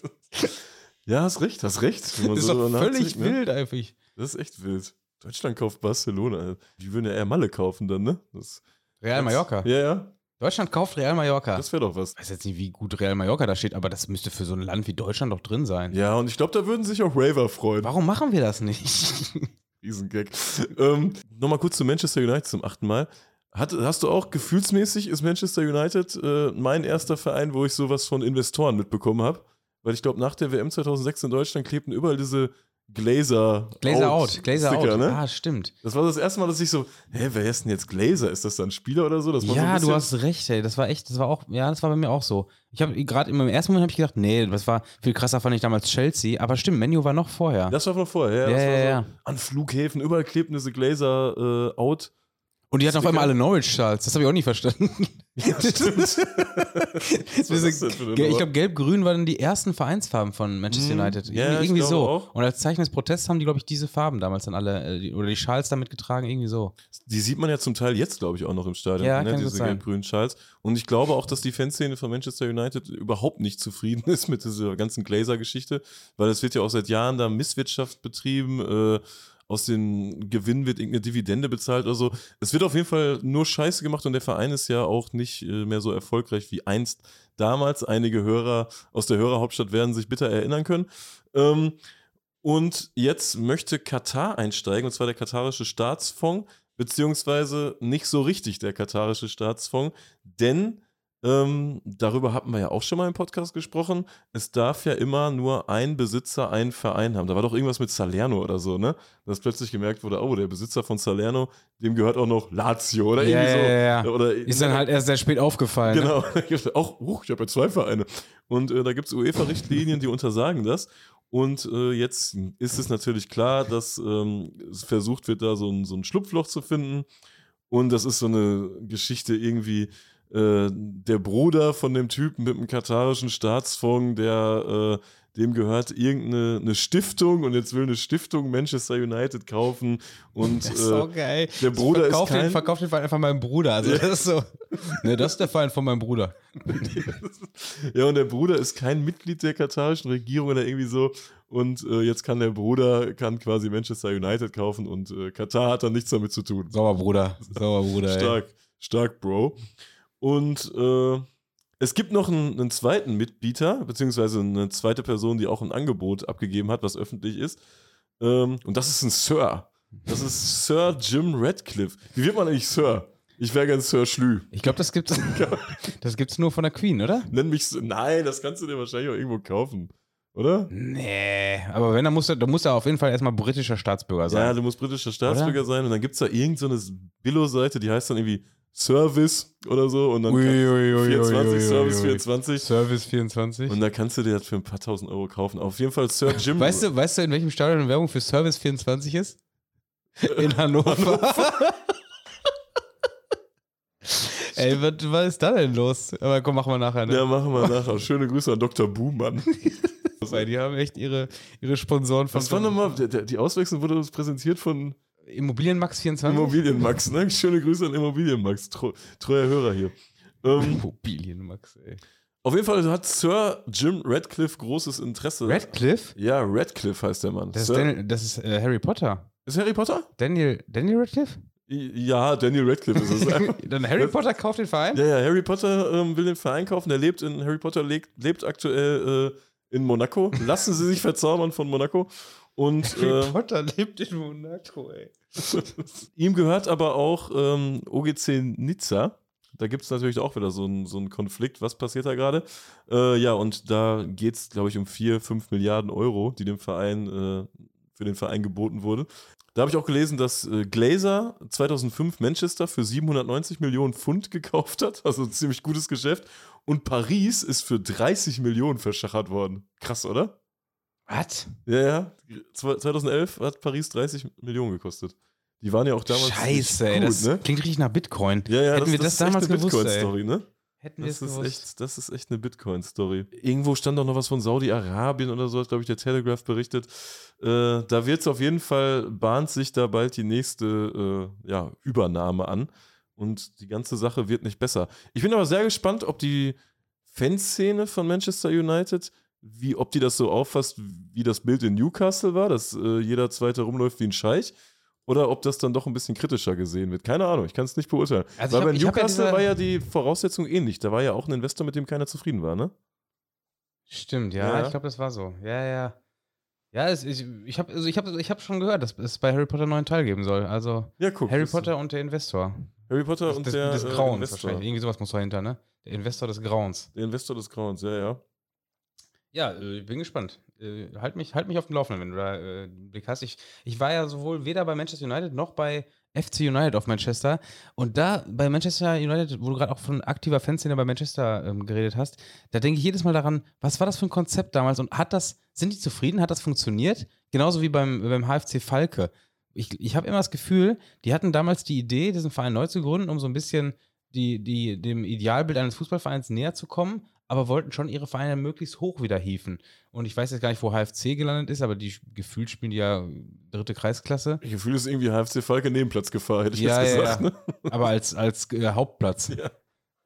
Ja, hast recht, hast recht. Das ist so doch völlig ne? wild einfach. Das ist echt wild. Deutschland kauft Barcelona. Die würden ja eher Malle kaufen dann, ne? Das, Real Mallorca. Ja, ja. Deutschland kauft Real Mallorca. Das wäre doch was. ich weiß jetzt nicht, wie gut Real Mallorca da steht, aber das müsste für so ein Land wie Deutschland doch drin sein. Ja, und ich glaube, da würden sich auch Raver freuen. Warum machen wir das nicht? Riesengag. ähm, Nochmal kurz zu Manchester United zum achten Mal. Hat, hast du auch gefühlsmäßig, ist Manchester United äh, mein erster Verein, wo ich sowas von Investoren mitbekommen habe? Weil ich glaube, nach der WM 2006 in Deutschland klebten überall diese Glazer, Glazer out, Glazer Sticker, out. Ne? Ah, stimmt. Das war das erste Mal, dass ich so, hä, wer ist denn jetzt Glazer? Ist das dann ein Spieler oder so? So Ja, bisschen, du hast recht, ey. Das war echt, das war auch, ja, das war bei mir auch so. Ich habe gerade im ersten Moment habe ich gedacht, nee, das war viel krasser fand ich damals Chelsea, aber stimmt, Menu war noch vorher. Das war von vorher, ja. Ja, ja, so, ja. An Flughäfen, überall klebten diese Glazer äh, out. Und die hatten auf einmal alle Norwich-Schals. Das habe ich auch nicht verstanden. Ja, stimmt. Diese- ich glaube, Gelb-Grün waren die ersten Vereinsfarben von Manchester Mhm. United. Ja, Irgendwie, ich irgendwie so. auch. Und als Zeichen des Protests haben die, glaube ich, diese Farben damals dann alle, äh, oder die Schals damit getragen, irgendwie so. Die sieht man ja zum Teil jetzt, glaube ich, auch noch im Stadion, Ja, ne? diese gelb-grünen Schals. Und ich glaube auch, dass die Fanszene von Manchester United überhaupt nicht zufrieden ist mit dieser ganzen Glazer-Geschichte, weil es wird ja auch seit Jahren da Misswirtschaft betrieben, äh, aus den Gewinnen wird irgendeine Dividende bezahlt oder so. Es wird auf jeden Fall nur Scheiße gemacht und der Verein ist ja auch nicht äh, mehr so erfolgreich wie einst damals. Einige Hörer aus der Hörerhauptstadt werden sich bitter erinnern können. Ähm, und jetzt möchte Katar einsteigen, und zwar der katarische Staatsfonds, beziehungsweise nicht so richtig der katarische Staatsfonds, denn ähm, darüber hatten wir ja auch schon mal im Podcast gesprochen. Es darf ja immer nur ein Besitzer einen Verein haben. Da war doch irgendwas mit Salerno oder so, ne? Dass plötzlich gemerkt wurde, oh, der Besitzer von Salerno, dem gehört auch noch Lazio oder Ja, irgendwie so. ja, ja. Oder Ist dann halt erst sehr spät aufgefallen. Ne? Genau, auch, uh, ich habe ja zwei Vereine. Und äh, da gibt es UEFA-Richtlinien, die untersagen das. Und äh, jetzt ist es natürlich klar, dass ähm, es versucht wird, da so ein, so ein Schlupfloch zu finden. Und das ist so eine Geschichte irgendwie, äh, der Bruder von dem Typen mit dem katarischen Staatsfonds, der äh, dem gehört irgendeine eine Stiftung und jetzt will eine Stiftung Manchester United kaufen und Das ist so äh, geil. der Bruder ist verkauf kein- Den, verkauf den Verein einfach meinem Bruder. Also das ist so. Ne, das ist der Verein von meinem Bruder. ja und der Bruder ist kein Mitglied der katarischen Regierung oder irgendwie so und äh, jetzt kann der Bruder kann quasi Manchester United kaufen und äh, Katar hat dann nichts damit zu tun. Sauber Bruder. Sauber Bruder. ey. Stark, stark, Bro. Und äh, es gibt noch einen, einen zweiten Mitbieter, beziehungsweise eine zweite Person, die auch ein Angebot abgegeben hat, was öffentlich ist. Ähm, und das ist ein Sir. Das ist Sir Jim Radcliffe. Wie wird man eigentlich Sir? Ich wäre gern Sir Schlü. Ich glaube, das gibt's, das gibt's nur von der Queen, oder? Nenn mich Sir. Nein, das kannst du dir wahrscheinlich auch irgendwo kaufen. Oder? Nee, aber wenn, dann muss er, dann muss er auf jeden Fall erstmal britischer Staatsbürger Ja, sein. du musst britischer Staatsbürger sein und dann gibt es da irgendeine so eine Billo-Seite, die heißt dann irgendwie Service oder so und dann Ui, ui, ui, 24, ui, ui, Service ui. 24. Service 24. Und da kannst du dir das für ein paar tausend Euro kaufen. Auf jeden Fall Sir Jim. Weißt du, weißt du, in welchem Stadion Werbung für Service 24 ist? In Hannover. Ey, was, was ist da denn los? Aber komm, machen wir nachher, ne? Ja, machen wir nachher. Schöne Grüße an Dr. Buhmann. Die haben echt ihre, ihre Sponsoren von Was war nochmal? Die Auswechslung wurde uns präsentiert von Immobilienmax 24? Immobilienmax. Ne? Schöne Grüße an Immobilienmax. Treu, treuer Hörer hier. Ähm, Immobilienmax, ey. auf jeden Fall hat Sir Jim Radcliffe großes Interesse. Radcliffe? Ja, Radcliffe heißt der Mann. Das ist, Daniel, das ist äh, Harry Potter. ist Harry Potter? Daniel, Daniel Radcliffe? Ja, Daniel Radcliffe ist es. Dann Harry Potter kauft den Verein? Ja, ja, Harry Potter ähm, will den Verein kaufen. Der lebt in Harry Potter lebt, lebt aktuell äh, in Monaco. Lassen Sie sich verzaubern von Monaco. Und Harry äh, Potter lebt in Monaco, ey. ihm gehört aber auch ähm, OGC Nizza. Da gibt es natürlich auch wieder so einen so einen Konflikt. Was passiert da gerade? Äh, ja, und da geht es, glaube ich, um 4, 5 Milliarden Euro, die dem Verein, äh, für den Verein geboten wurde. Da habe ich auch gelesen, dass äh, Glazer 2005 Manchester für 790 Millionen Pfund gekauft hat. Also ein ziemlich gutes Geschäft. Und Paris ist für 30 Millionen verschachert worden. Krass, oder? Was? Ja, ja. Zwe- 2011 hat Paris 30 Millionen gekostet. Die waren ja auch damals Scheiße, ey. gut, Das ne? klingt richtig nach Bitcoin. Ja, ja, Hätten wir das ist echt damals eine gewusst. Bitcoin-Story, ne? Hätten wir Das ist, gewusst. echt, das ist echt eine Bitcoin-Story. Irgendwo stand auch noch was von Saudi-Arabien oder so, hat, glaube ich, der Telegraph berichtet. Äh, da wird es auf jeden Fall, bahnt sich da bald die nächste äh, ja, Übernahme an. Und die ganze Sache wird nicht besser. Ich bin aber sehr gespannt, ob die Fanszene von Manchester United, wie, ob die das so auffasst, wie das Bild in Newcastle war, dass äh, jeder Zweite rumläuft wie ein Scheich. Oder ob das dann doch ein bisschen kritischer gesehen wird. Keine Ahnung, ich kann es nicht beurteilen. Also Weil hab- bei ja Newcastle diese- war ja die Voraussetzung ähnlich. Da war ja auch ein Investor, mit dem keiner zufrieden war, ne? Stimmt, ja, Ja. ich glaube, das war so. Ja, ja. Ja, es, ich, ich habe also ich hab, ich hab schon gehört, dass es bei Harry Potter einen neuen Teil geben soll. Also Ja, guck. Harry das- Potter und der Investor. Harry Potter Des, und des, der des äh, Grauens Investor. wahrscheinlich. Irgendwie sowas muss dahinter, ne? Der Investor des Grauens. Der Investor des Grauens, ja, ja. Ja, äh, bin gespannt. Äh, halt, mich, halt mich auf dem Laufenden, wenn du da äh, einen Blick hast. Ich, ich war ja sowohl weder bei Manchester United noch bei FC United auf Manchester. Und da bei Manchester United, wo du gerade auch von aktiver Fanszene bei Manchester ähm, geredet hast, da denke ich jedes Mal daran, was war das für ein Konzept damals und hat das, sind die zufrieden? Hat das funktioniert? Genauso wie beim, beim HFC Falke. Ich, ich habe immer das Gefühl, die hatten damals die Idee, diesen Verein neu zu gründen, um so ein bisschen die, die, dem Idealbild eines Fußballvereins näher zu kommen, aber wollten schon ihre Vereine möglichst hoch wieder hieven. Und ich weiß jetzt gar nicht, wo HFC gelandet ist, aber die gefühlt spielen die ja dritte Kreisklasse. Ich gefühle, es ist irgendwie HFC Falke Nebenplatzgefahr, hätte ich Ja, jetzt ja, gesagt. ja. Ne? aber als, als äh, Hauptplatz. Ja.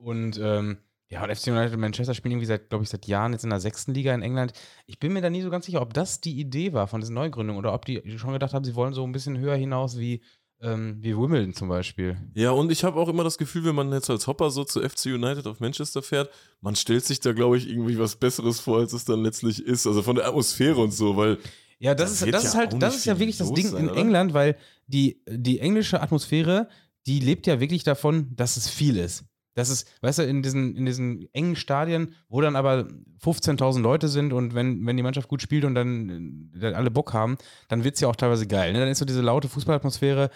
Und ähm, ja, und FC United und Manchester spielen irgendwie seit, glaube ich, seit Jahren jetzt in der sechsten Liga in England. Ich bin mir da nie so ganz sicher, ob das die Idee war von diesen Neugründungen oder ob die schon gedacht haben, sie wollen so ein bisschen höher hinaus wie, ähm, wie Wimbledon zum Beispiel. Ja, und ich habe auch immer das Gefühl, wenn man jetzt als Hopper so zu FC United auf Manchester fährt, man stellt sich da, glaube ich, irgendwie was Besseres vor, als es dann letztlich ist. Also von der Atmosphäre und so, weil Ja, das, Da ist, das ja ist halt, das ist ja wirklich das Ding sein, in oder? England, weil die, die englische Atmosphäre, die lebt ja wirklich davon, dass es viel ist. Das ist, weißt du, in diesen, in diesen engen Stadien, wo dann aber 15.000 Leute sind und wenn, wenn die Mannschaft gut spielt und dann, äh, dann alle Bock haben, dann wird es ja auch teilweise geil. Ne? Dann ist so diese laute Fußballatmosphäre,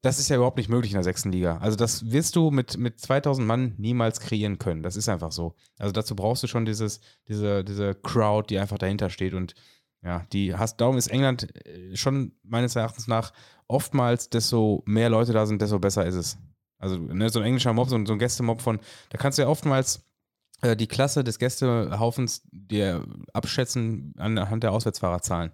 das ist ja überhaupt nicht möglich in der sechsten Liga. Also das wirst du mit, mit 2000 Mann niemals kreieren können. Das ist einfach so. Also dazu brauchst du schon dieses, diese, diese Crowd, die einfach dahinter steht und ja, die hast, darum ist England äh, schon meines Erachtens nach oftmals, desto mehr Leute da sind, desto besser ist es. Also ne, so ein englischer Mob, so, ein- so ein Gästemob von, da kannst du ja oftmals äh, die Klasse des Gästehaufens dir abschätzen anhand der Auswärtsfahrerzahlen.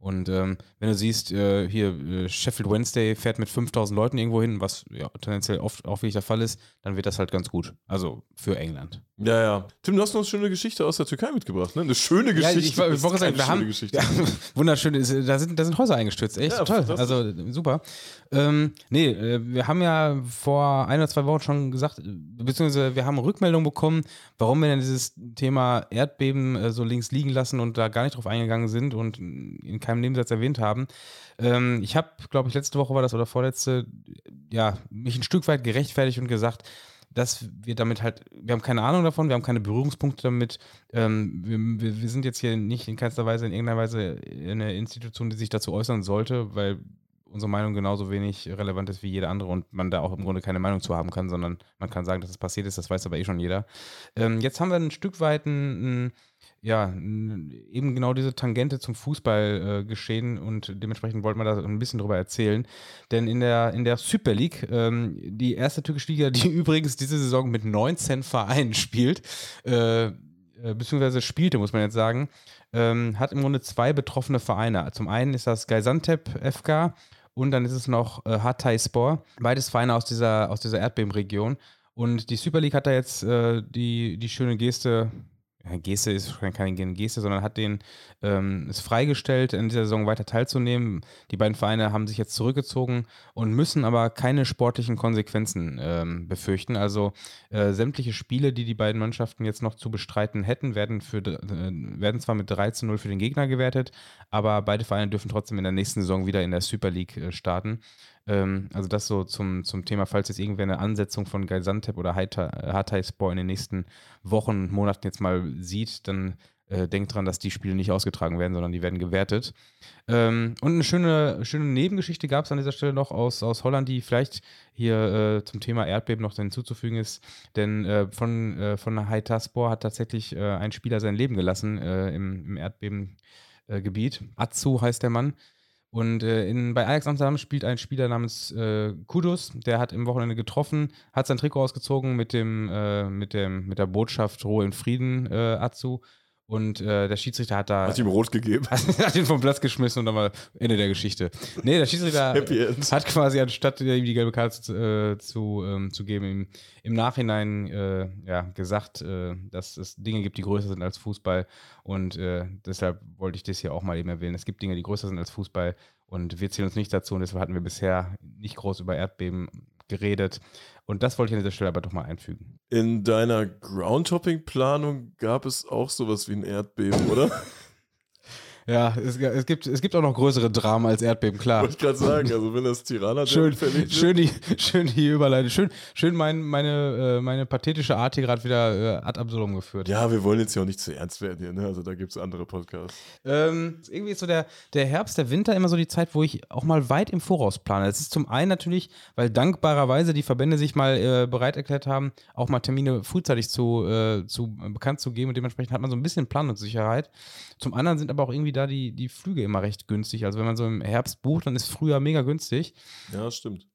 Und ähm, wenn du siehst, äh, hier äh, Sheffield Wednesday fährt mit 5000 Leuten irgendwo hin, was ja tendenziell oft auch wirklich der Fall ist, dann wird das halt ganz gut. Also für England. Ja, ja. Tim, du hast noch eine schöne Geschichte aus der Türkei mitgebracht, ne? Eine schöne Ja, Geschichte. ich, ich, ich wollte sagen, wir haben Geschichte. ja, wunderschön, da, sind, da sind Häuser eingestürzt, echt Ja, toll. Also super. Ähm, nee, äh, wir haben ja vor ein oder zwei Wochen schon gesagt, beziehungsweise wir haben Rückmeldung bekommen, warum wir denn dieses Thema Erdbeben äh, so links liegen lassen und da gar nicht drauf eingegangen sind und in keinem Nebensatz erwähnt haben. Ähm, ich habe, glaube ich, letzte Woche war das oder vorletzte, ja, mich ein Stück weit gerechtfertigt und gesagt, dass wir damit halt, wir haben keine Ahnung davon, wir haben keine Berührungspunkte damit. Ähm, wir, wir, wir sind jetzt hier nicht in keinster Weise, in irgendeiner Weise eine Institution, die sich dazu äußern sollte, weil unsere Meinung genauso wenig relevant ist wie jede andere und man da auch im Grunde keine Meinung zu haben kann, sondern man kann sagen, dass es passiert ist, das weiß aber eh schon jeder. Ähm, jetzt haben wir ein Stück weit ein, ein ja, eben genau diese Tangente zum Fußball äh, geschehen und dementsprechend wollten wir da ein bisschen drüber erzählen. Denn in der, in der Super League, ähm, die erste türkische Liga, die übrigens diese Saison mit 19 Vereinen spielt, äh, äh, beziehungsweise spielte, muss man jetzt sagen, ähm, hat im Grunde zwei betroffene Vereine. Zum einen ist das Gaziantep FK und dann ist es noch äh, Hatay Spor. Beides Vereine aus dieser, aus dieser Erdbebenregion. Und die Super League hat da jetzt äh, die, die schöne Geste, Geste ist keine Geste, sondern hat den ähm, es freigestellt, in dieser Saison weiter teilzunehmen. Die beiden Vereine haben sich jetzt zurückgezogen und müssen aber keine sportlichen Konsequenzen ähm, befürchten. Also äh, sämtliche Spiele, die die beiden Mannschaften jetzt noch zu bestreiten hätten, werden, für, äh, werden zwar mit 3 zu 0 für den Gegner gewertet, aber beide Vereine dürfen trotzdem in der nächsten Saison wieder in der Super League äh, starten. Ähm, also das so zum, zum Thema, falls jetzt irgendwer eine Ansetzung von Gaziantep oder Hatay Hatay Spor in den nächsten Wochen und Monaten jetzt mal sieht, dann äh, denkt dran, dass die Spiele nicht ausgetragen werden, sondern die werden gewertet. Ähm, und eine schöne, schöne Nebengeschichte gab es an dieser Stelle noch aus, aus Holland, die vielleicht hier äh, zum Thema Erdbeben noch hinzuzufügen ist. Denn äh, von, äh, von Haitaspor hat tatsächlich äh, ein Spieler sein Leben gelassen äh, im, im Erdbebengebiet. Atsu heißt der Mann. Und äh, in, bei Ajax Amsterdam spielt ein Spieler namens äh, Kudus, der hat im Wochenende getroffen, hat sein Trikot ausgezogen mit dem, äh, mit dem, mit der Botschaft Ruhe in Frieden, äh, Atsu. Und äh, der Schiedsrichter hat da Hat ihm rot gegeben. hat ihn vom Platz geschmissen und dann war Ende der Geschichte. Nee, der Schiedsrichter hat quasi, anstatt ihm die gelbe Karte zu, äh, zu, ähm, zu geben, ihm im Nachhinein äh, ja, gesagt, äh, dass es Dinge gibt, die größer sind als Fußball. Und äh, deshalb wollte ich das hier auch mal eben erwähnen. Es gibt Dinge, die größer sind als Fußball und wir zählen uns nicht dazu. Und deshalb hatten wir bisher nicht groß über Erdbeben geredet. Und das wollte ich an dieser Stelle aber doch mal einfügen. In deiner Groundtopping-Planung gab es auch sowas wie ein Erdbeben, oder? Ja, es, es, gibt, es gibt auch noch größere Dramen als Erdbeben, klar. Wollte ich gerade sagen. Also, wenn das Tirana Schön, schön, die, schön die Überleitung. Schön, schön mein, meine, äh, meine pathetische Art hier gerade wieder äh, ad absurdum geführt. Ja, wir wollen jetzt ja auch nicht zu ernst werden hier, ne? Also, da gibt es andere Podcasts. Ähm, irgendwie ist so der, der Herbst, der Winter immer so die Zeit, wo ich auch mal weit im Voraus plane. Das ist zum einen natürlich, weil dankbarerweise die Verbände sich mal äh, bereit erklärt haben, auch mal Termine frühzeitig zu, äh, zu äh, bekannt zu geben und dementsprechend hat man so ein bisschen Planungssicherheit. Zum anderen sind aber auch irgendwie da die, die Flüge immer recht günstig. Also wenn man so im Herbst bucht, dann ist Frühjahr mega günstig. Ja, stimmt.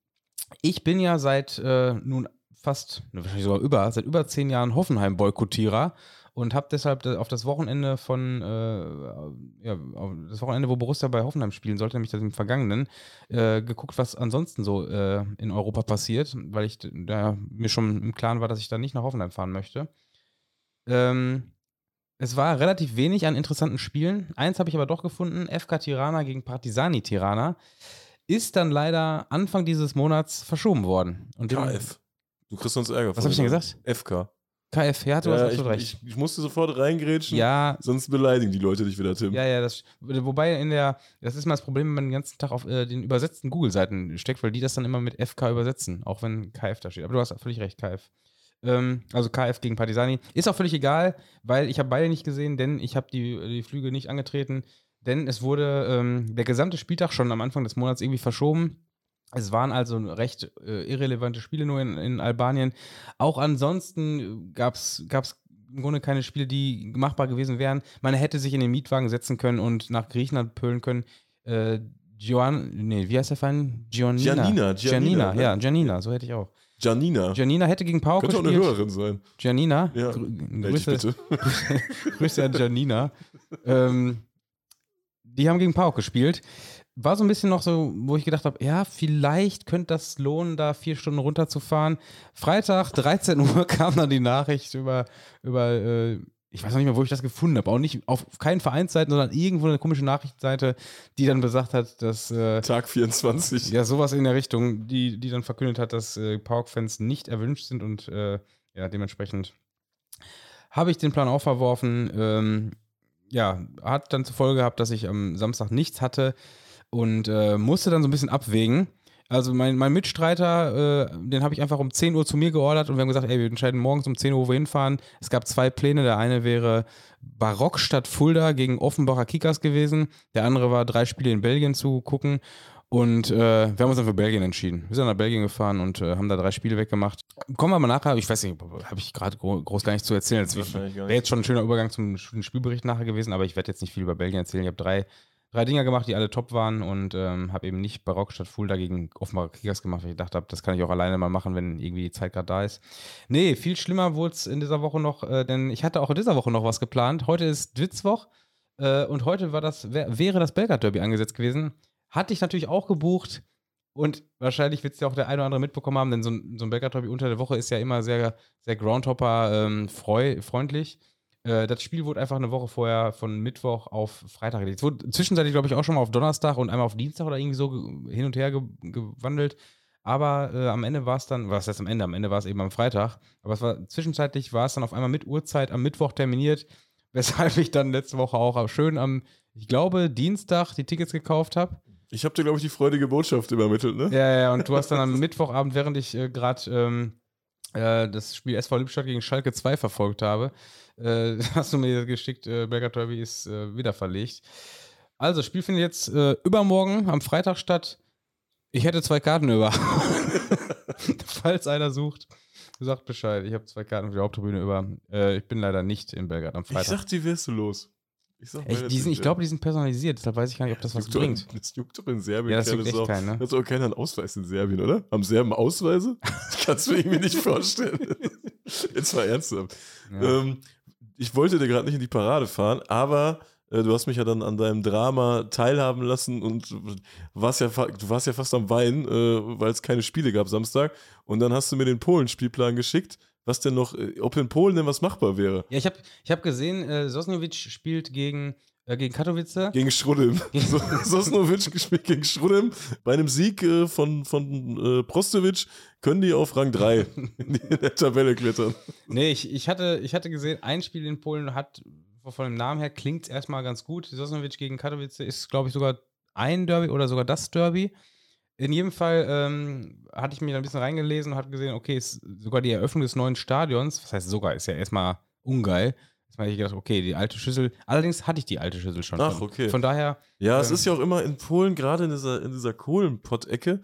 Ich bin ja seit äh, nun fast, ne, wahrscheinlich sogar über, seit über zehn Jahren Hoffenheim-Boykottierer und habe deshalb auf das Wochenende von, äh, ja, auf das Wochenende, wo Borussia bei Hoffenheim spielen sollte, nämlich das im Vergangenen, äh, geguckt, was ansonsten so äh, in Europa passiert, weil ich da mir schon im Klaren war, dass ich da nicht nach Hoffenheim fahren möchte. Ähm, es war relativ wenig an interessanten Spielen. Eins habe ich aber doch gefunden: FK Tirana gegen Partisani Tirana. Ist dann leider Anfang dieses Monats verschoben worden. Und KF. Du kriegst uns Ärger. Was habe ich denn gesagt? FK. KF, ja, du hast Ja, absolut ich, recht. ich, ich musste sofort reingrätschen, ja, sonst beleidigen die Leute dich wieder, Tim. ja, ja, das, wobei in der, das ist mal das Problem, wenn man den ganzen Tag auf äh, den übersetzten Google-Seiten steckt, weil die das dann immer mit FK übersetzen, auch wenn KF da steht. Aber du hast völlig recht, KF. Ähm, also KF gegen Partisani. Ist auch völlig egal, weil ich habe beide nicht gesehen, denn ich habe die, die Flüge nicht angetreten, denn es wurde ähm, der gesamte Spieltag schon am Anfang des Monats irgendwie verschoben. Es waren also recht äh, irrelevante Spiele nur in, in Albanien. Auch ansonsten gab es im Grunde keine Spiele, die machbar gewesen wären. Man hätte sich in den Mietwagen setzen können und nach Griechenland pölen können. Äh, Joan, nee, wie heißt der Verein? Giannina. Giannina, Giannina, Giannina, ne? ja, Giannina, so hätte ich auch. Janina. Janina hätte gegen Pauk Könnte auch eine. Hörerin sein. Janina, Ja. Grü Meld Grüße, bitte. Grüße an Janina. ähm, die haben gegen Pauk gespielt. War so ein bisschen noch so, wo ich gedacht habe, ja, vielleicht könnte das lohnen, da vier Stunden runterzufahren. Freitag, 13 Uhr, kam dann die Nachricht über, über äh, ich weiß noch nicht mehr, wo ich das gefunden habe. Auch nicht auf keinen Vereinsseiten, sondern irgendwo eine komische Nachrichtenseite, die dann besagt hat, dass äh, Tag 24. ja, sowas in der Richtung, die, die dann verkündet hat, dass äh, Pauk-Fans nicht erwünscht sind und äh, ja, dementsprechend habe ich den Plan auch verworfen. Ähm, ja, hat dann zur Folge gehabt, dass ich am Samstag nichts hatte und äh, musste dann so ein bisschen abwägen. Also mein, mein Mitstreiter, äh, den habe ich einfach um 10 Uhr zu mir geordert und wir haben gesagt, ey, wir entscheiden morgens um 10 Uhr, wo wir hinfahren. Es gab zwei Pläne. Der eine wäre Barock statt Fulda gegen Offenbacher Kickers gewesen. Der andere war drei Spiele in Belgien zu gucken. Und äh, wir haben uns dann für Belgien entschieden. Wir sind nach Belgien gefahren und äh, haben da drei Spiele weggemacht. Kommen wir mal nachher, ich weiß nicht, habe ich gerade gro groß gar nicht zu erzählen. Wäre jetzt schon ein schöner Übergang zum Spielbericht nachher gewesen, aber ich werde jetzt nicht viel über Belgien erzählen. Ich habe drei, drei Dinger gemacht, die alle top waren und ähm, habe eben nicht Barock statt Fulda gegen Offenbacher Kickers gemacht, weil ich gedacht habe, das kann ich auch alleine mal machen, wenn irgendwie die Zeit gerade da ist. Nee, viel schlimmer wurde es in dieser Woche noch, äh, denn ich hatte auch in dieser Woche noch was geplant. Heute ist Dwitzwoch äh, und heute war das, wär, wäre das Belgrad Derby angesetzt gewesen. Hatte ich natürlich auch gebucht. Und wahrscheinlich wird es ja auch der eine oder andere mitbekommen haben, denn so ein, so ein Belgrad Derby unter der Woche ist ja immer sehr, sehr Groundhopper ähm. Äh, das Spiel wurde einfach eine Woche vorher von Mittwoch auf Freitag gelegt. Es wurde zwischenzeitlich, glaube ich, auch schon mal auf Donnerstag und einmal auf Dienstag oder irgendwie so hin und her ge gewandelt. Aber äh, am Ende war es dann, was heißt am Ende? Am Ende war es eben am Freitag. Aber es war zwischenzeitlich war es dann auf einmal mit Uhrzeit am Mittwoch terminiert, weshalb ich dann letzte Woche auch schön am, ich glaube, Dienstag die Tickets gekauft habe. Ich habe dir, glaube ich, die freudige Botschaft übermittelt, ne? Ja, ja, und du hast dann am Mittwochabend, während ich äh, gerade ähm, äh, das Spiel SV Lippstadt gegen Schalke 2 verfolgt habe, äh, hast du mir geschickt, äh, Belgrad Derby ist äh, wieder verlegt. Also, das Spiel findet jetzt äh, übermorgen am Freitag statt. Ich hätte zwei Karten über. Falls einer sucht, sagt Bescheid. Ich habe zwei Karten für die Haupttribüne über. Äh, ich bin leider nicht in Belgrad am Ich Freitag. sag, die wärst du los. Ich, sag, Ich, die sind, ich glaube, die sind personalisiert, deshalb weiß ich gar nicht, ob das was juckt doch- bringt. Das juckt doch in Serbien. Ja, das juckt echt keinen, ne? Hat auch keiner einen Ausweis in Serbien, oder? Haben Serben Ausweise? Ich kann es mir irgendwie nicht vorstellen. Jetzt mal ernsthaft. Ja. Ähm, ich wollte dir gerade nicht in die Parade fahren, aber äh, du hast mich ja dann an deinem Drama teilhaben lassen und warst ja, du warst ja fast am Weinen, äh, weil es keine Spiele gab Samstag. Und dann hast du mir den Polen-Spielplan geschickt, was denn noch, äh, ob in Polen denn was machbar wäre. Ja, ich habe ich hab gesehen, äh, Sosnovic spielt gegen, äh, gegen Katowice. Gegen Schrudem. So, Sosnovic gespielt gegen Schrudem. Bei einem Sieg äh, von, von äh, Prostovic können die auf Rang 3 in, der Tabelle klettern. Nee, ich, ich, hatte, ich hatte gesehen, ein Spiel in Polen hat von dem Namen her klingt erstmal ganz gut. Sosnovic gegen Katowice ist, glaube ich, sogar ein Derby oder sogar das Derby. In jedem Fall ähm, hatte ich mich da ein bisschen reingelesen und hatte gesehen, okay, ist sogar die Eröffnung des neuen Stadions, was heißt sogar, ist ja erstmal ungeil. Jetzt habe ich gedacht, okay, die alte Schüssel. Allerdings hatte ich die alte Schüssel schon. Ach, Von- okay. Von daher, Ja, es Ähm. ist ja auch immer in Polen, gerade in dieser, in dieser Kohlenpott-Ecke,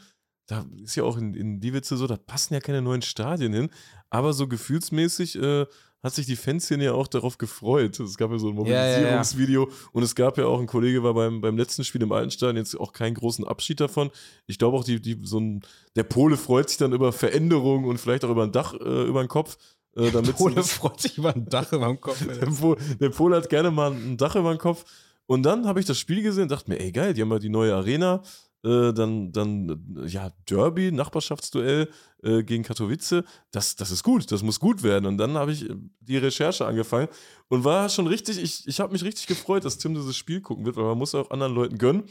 da ist ja auch in, in Diewitze so, da passen ja keine neuen Stadien hin, aber so gefühlsmäßig äh, hat sich die Fanszene ja auch darauf gefreut. Es gab ja so ein Ja, ja, ja. Mobilisierungsvideo und es gab ja auch, ein Kollege war beim, beim letzten Spiel im Altenstein jetzt auch keinen großen Abschied davon. Ich glaube auch, die, die, so ein, der Pole freut sich dann über Veränderungen und vielleicht auch über ein Dach äh, über den Kopf. Äh, damit sie- Pole freut sich über ein Dach über dem Kopf. der, Pol, der Pol hat gerne mal ein Dach über den Kopf. Und dann habe ich das Spiel gesehen und dachte mir, ey geil, die haben ja die neue Arena. Äh, dann, dann, äh, ja, Derby, Nachbarschaftsduell äh, gegen Katowice. Das, das ist gut, das muss gut werden. Und dann habe ich äh, die Recherche angefangen und war schon richtig, ich, ich habe mich richtig gefreut, dass Tim dieses Spiel gucken wird, weil man muss auch anderen Leuten gönnen.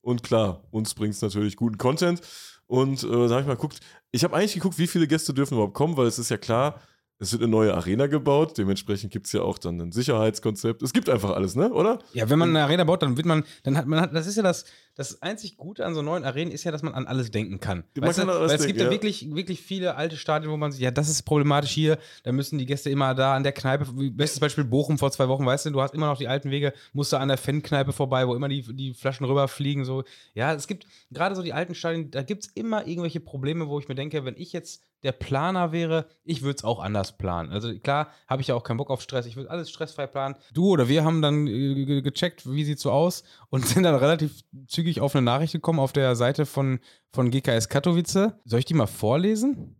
Und klar, uns bringt es natürlich guten Content. Und äh, da habe ich mal geguckt, ich habe eigentlich geguckt, wie viele Gäste dürfen überhaupt kommen, weil es ist ja klar, es wird eine neue Arena gebaut, dementsprechend gibt es ja auch dann ein Sicherheitskonzept. Es gibt einfach alles, ne? Oder? Ja, wenn man eine Arena baut, dann wird man, dann hat man, hat, das ist ja das, das einzig Gute an so neuen Arenen ist ja, dass man an alles denken kann. Man Weißt kann du? Weil es gibt ja. wirklich, wirklich viele alte Stadien, wo man sich, ja, das ist problematisch hier, da müssen die Gäste immer da an der Kneipe, wie- bestes Beispiel Bochum vor zwei Wochen, weißt du, du hast immer noch die alten Wege, musst du an der Fan-Kneipe vorbei, wo immer die, die Flaschen rüberfliegen, so. Ja, es gibt gerade so die alten Stadien, da gibt es immer irgendwelche Probleme, wo ich mir denke, wenn ich jetzt der Planer wäre, ich würde es auch anders planen. Also klar, habe ich ja auch keinen Bock auf Stress. Ich würde alles stressfrei planen. Du oder wir haben dann äh, ge- gecheckt, wie sieht's so aus und sind dann relativ zügig auf eine Nachricht gekommen auf der Seite von, von GKS Katowice. Soll ich die mal vorlesen?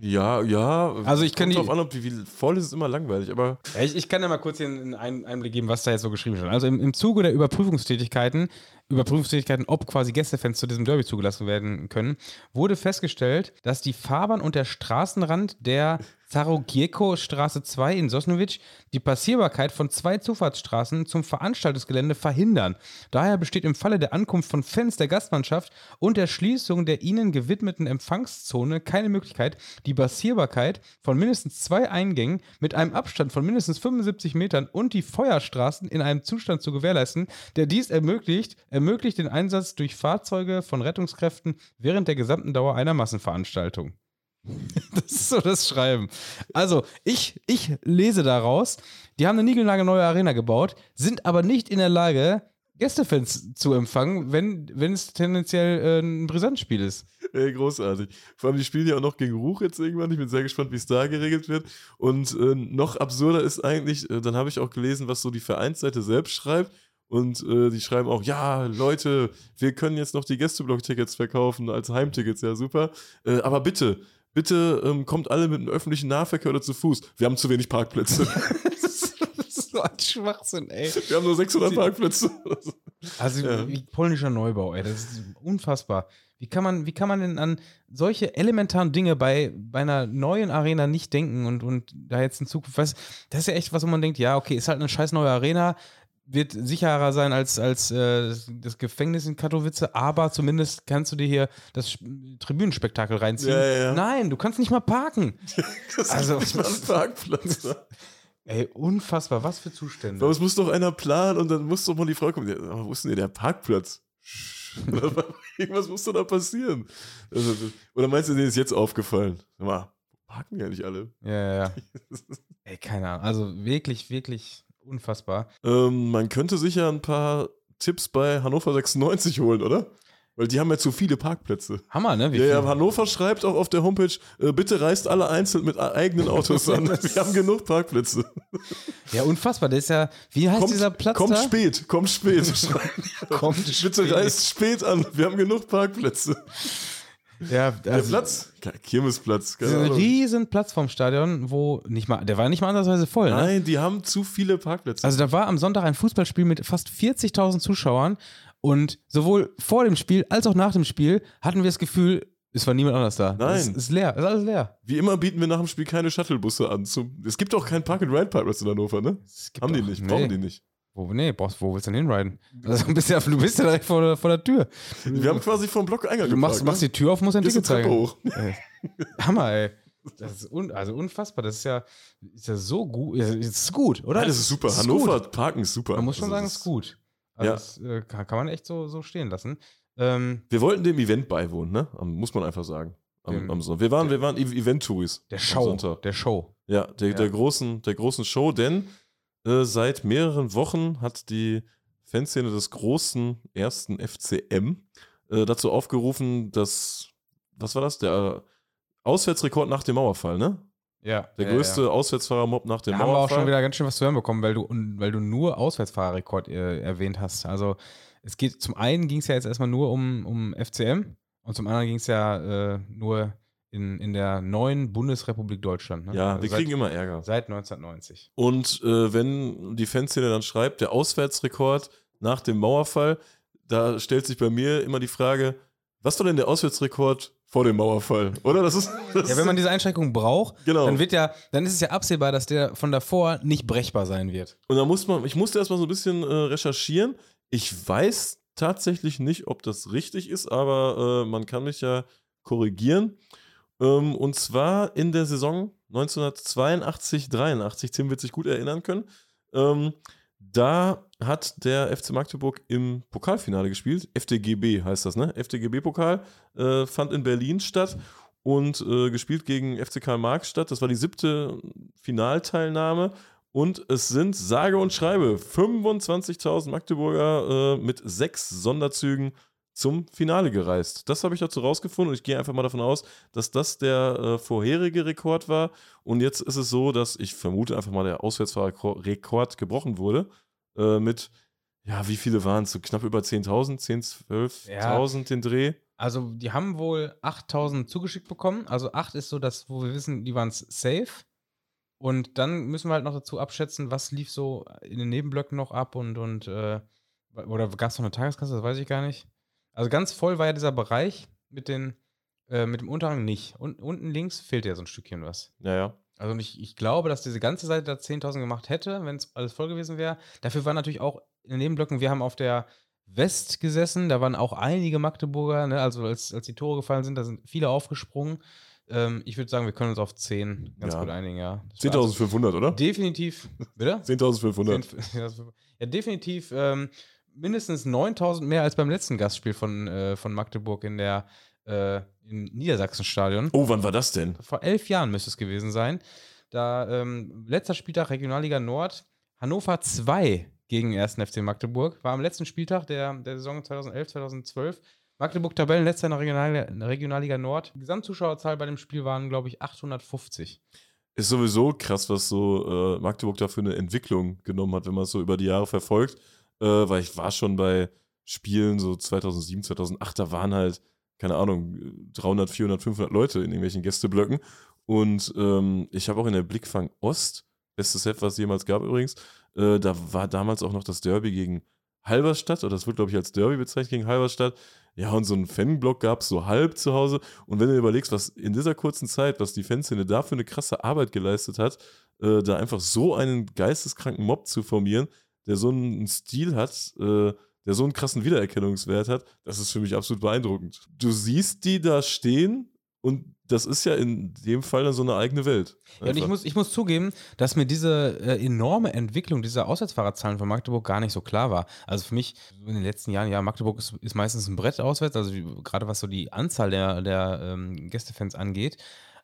Ja, ja. Also ich kann die- drauf an, ob wie, wie voll ist es immer langweilig, aber Ja, ich, ich kann ja mal kurz hier einen Ein- Einblick geben, was da jetzt so geschrieben steht. Also im, im Zuge der Überprüfungstätigkeiten, Überprüfungstätigkeiten, ob quasi Gästefans zu diesem Derby zugelassen werden können, wurde festgestellt, dass die Fahrbahn und der Straßenrand der Zarogieko Straße 2 in Sosnowic die Passierbarkeit von zwei Zufahrtsstraßen zum Veranstaltungsgelände verhindern. Daher besteht im Falle der Ankunft von Fans der Gastmannschaft und der Schließung der ihnen gewidmeten Empfangszone keine Möglichkeit, die Passierbarkeit von mindestens zwei Eingängen mit einem Abstand von mindestens 75 Metern und die Feuerstraßen in einem Zustand zu gewährleisten, der dies ermöglicht, ermöglicht den Einsatz durch Fahrzeuge von Rettungskräften während der gesamten Dauer einer Massenveranstaltung. Das ist so das Schreiben. Also, ich, ich lese daraus, die haben eine niegelnagelneue neue Arena gebaut, sind aber nicht in der Lage, Gästefans zu empfangen, wenn, wenn es tendenziell äh, ein Brisanzspiel ist. ey, großartig. Vor allem, die spielen ja auch noch gegen Ruch jetzt irgendwann. Ich bin sehr gespannt, wie es da geregelt wird. Und äh, noch absurder ist eigentlich, äh, dann habe ich auch gelesen, was so die Vereinsseite selbst schreibt. Und äh, die schreiben auch, ja, Leute, wir können jetzt noch die Gästeblock-Tickets verkaufen als Heimtickets, ja super. Äh, aber bitte, bitte ähm, kommt alle mit dem öffentlichen Nahverkehr oder zu Fuß. Wir haben zu wenig Parkplätze. Das ist, so ein Schwachsinn, ey. wir haben nur 600 Parkplätze. Also Ja. wie polnischer Neubau, ey, das ist unfassbar. Wie kann man, wie kann man denn an solche elementaren Dinge bei, bei einer neuen Arena nicht denken und, und da jetzt in Zukunft, was, das ist ja echt was, wo man denkt, ja, okay, ist halt eine scheiß neue Arena, wird sicherer sein als, als äh, das- Gefängnis in Katowice, aber zumindest kannst du dir hier das Sp- Tribünenspektakel reinziehen. Ja, ja. Nein, du kannst nicht mal parken. Das Also- ist nicht mal ein Parkplatz. ne? Ey, unfassbar, was für Zustände. Aber es muss doch einer planen und dann muss doch mal die Frau kommen. Aber wo ist denn hier der Parkplatz? Irgendwas muss doch da passieren. Also, oder meinst du, denen ist jetzt aufgefallen? Sag mal, parken ja nicht alle. Ja, ja, ja. Ey, keine Ahnung. Also wirklich, wirklich unfassbar. Ähm, man könnte sicher ein paar Tipps bei Hannover 96 holen, oder? Weil die haben ja zu viele Parkplätze. Hammer, ne? Wie Ja, ja, Hannover schreibt auch auf der Homepage, äh, bitte reist alle einzeln mit eigenen Autos an. Wir haben genug Parkplätze. Ja, unfassbar. Der ist ja, wie heißt Kommt, dieser Platz kommt da? spät, kommt spät. Kommt Bitte spät. reist spät an. Wir haben genug Parkplätze. Ja, Der also, Platz? Ke- Kirmesplatz. Keine ein Ahnung. riesen Platz vorm Stadion, wo nicht mal, der war nicht mal ansatzweise voll, ne? Nein, die haben zu viele Parkplätze. Also da war am Sonntag ein Fußballspiel mit fast 40.000 Zuschauern und sowohl vor dem Spiel als auch nach dem Spiel hatten wir das Gefühl, es war niemand anders da. Nein. Es ist leer, es ist alles leer. Wie immer bieten wir nach dem Spiel keine Shuttlebusse an. Zum, es gibt auch keinen Park-and-Ride-Parkplatz in Hannover, ne? Haben die nicht, nee. brauchen die nicht. Wo, nee, brauchst, wo willst du denn hinriden? Also, du, bist ja, du bist ja direkt vor der, vor der Tür. Wir haben quasi vom Block Eingang Du machst, machst die Tür auf, musst ein Gehst Ticket Treppe zeigen. hoch. Ey. Hammer, ey. Das ist un, also unfassbar. Das ist ja, ist ja so gut. Das ist gut, oder? Ja, das ist super. Das Hannover gut. Parken ist super. Man muss schon Also sagen, das es ist gut. Also Ja. Das äh, kann, kann man echt so, so stehen lassen. Ähm, Wir wollten dem Event beiwohnen, ne? Am- Muss man einfach sagen. Am, Dem- am Sonntag. Wir waren, wir waren E- Event-Touris. der am Show. Sonntag. Der Show. Ja, der, Ja. Der, großen, der großen Show, denn äh, seit mehreren Wochen hat die Fanszene des großen ersten FCM äh, dazu aufgerufen, dass, was war das? Der äh, Auswärtsrekord nach dem Mauerfall, ne? Ja. Der ja, größte Ja. Auswärtsfahrermob nach dem Da haben wir auch Mauerfall. schon wieder ganz schön was zu hören bekommen, weil du, weil du nur Auswärtsfahrerrekord äh, erwähnt hast. Also es geht, zum einen ging es ja jetzt erstmal nur um, um FCM und zum anderen ging es ja äh, nur in, in der neuen Bundesrepublik Deutschland. Ne? ja, Also wir seit, kriegen immer Ärger. seit 1990. Und äh, wenn die Fanszene dann schreibt, der Auswärtsrekord nach dem Mauerfall, da stellt sich bei mir immer die Frage, was war denn der Auswärtsrekord vor dem Mauerfall? Oder? Das ist. Das Ja, wenn man diese Einschränkung braucht, Genau. dann wird ja, dann ist es ja absehbar, dass der von davor nicht brechbar sein wird. Und da muss man, ich musste erstmal so ein bisschen äh, recherchieren. Ich weiß tatsächlich nicht, ob das richtig ist, aber äh, man kann mich ja korrigieren. Ähm, und zwar in der Saison 1982, 83, Tim wird sich gut erinnern können. Ähm, da hat der FC Magdeburg im Pokalfinale gespielt. FDGB heißt das, ne? FDGB-Pokal äh, fand in Berlin statt und äh, gespielt gegen FC Karl Marx statt. Das war die siebte Finalteilnahme. Und es sind sage und schreibe 25.000 Magdeburger äh, mit sechs Sonderzügen zum Finale gereist. Das habe ich dazu rausgefunden und ich gehe einfach mal davon aus, dass das der äh, vorherige Rekord war. Und jetzt ist es so, dass ich vermute einfach mal der Auswärtsfahrerrekord gebrochen wurde. Äh, mit, ja, wie viele waren es? So knapp über 10.000, 10.000, 12.000 den Dreh. Also, die haben wohl 8000 zugeschickt bekommen. Also, 8 ist so das, wo wir wissen, die waren safe. Und dann müssen wir halt noch dazu abschätzen, was lief so in den Nebenblöcken noch ab und, und äh, oder gab es noch eine Tageskasse, das weiß ich gar nicht. Also ganz voll war ja dieser Bereich mit, den, äh, mit dem Unterhang nicht. Und unten links fehlt ja so ein Stückchen was. Ja, ja. Also ich, ich glaube, dass diese ganze Seite da 10.000 gemacht hätte, wenn es alles voll gewesen wäre. Dafür waren natürlich auch in den Nebenblöcken, wir haben auf der West gesessen, da waren auch einige Magdeburger, ne? also als, als die Tore gefallen sind, da sind viele aufgesprungen. Ähm, ich würde sagen, wir können uns auf 10 ganz Ja. gut einigen, ja. Das war 10.500, oder? Definitiv, bitte? 10.500. Ja, definitiv ähm, mindestens 9000 mehr als beim letzten Gastspiel von, äh, von Magdeburg in der äh, im Niedersachsenstadion. Oh, wann war das denn? Vor elf Jahren müsste es gewesen sein. Da ähm, letzter Spieltag Regionalliga Nord, Hannover 2 gegen 1. FC Magdeburg. War am letzten Spieltag der, der Saison 2011, 2012. Magdeburg Tabellenletzter in der Regionalliga, Nord. Die Gesamtzuschauerzahl bei dem Spiel waren, glaube ich, 850. Ist sowieso krass, was so äh, Magdeburg da für eine Entwicklung genommen hat, wenn man es so über die Jahre verfolgt. Äh, weil ich war schon bei Spielen so 2007, 2008, da waren halt, keine Ahnung, 300, 400, 500 Leute in irgendwelchen Gästeblöcken. Und ähm, ich habe auch in der Blickfang Ost, bestes Set, was es jemals gab übrigens, äh, da war damals auch noch das Derby gegen Halberstadt, oder das wird, glaube ich, als Derby bezeichnet gegen Halberstadt. Ja, und so einen Fanblock gab es so halb zu Hause. Und wenn du überlegst, was in dieser kurzen Zeit, was die Fanszene da für eine krasse Arbeit geleistet hat, äh, da einfach so einen geisteskranken Mob zu formieren, der so einen Stil hat, äh, der so einen krassen Wiedererkennungswert hat, das ist für mich absolut beeindruckend. Du siehst die da stehen und das ist ja in dem Fall dann so eine eigene Welt. Ja, und ich muss, ich muss zugeben, dass mir diese äh, enorme Entwicklung dieser Auswärtsfahrerzahlen von Magdeburg gar nicht so klar war. Also für mich in den letzten Jahren, ja, Magdeburg ist, ist meistens ein Brett auswärts, also gerade was so die Anzahl der, der ähm, Gästefans angeht.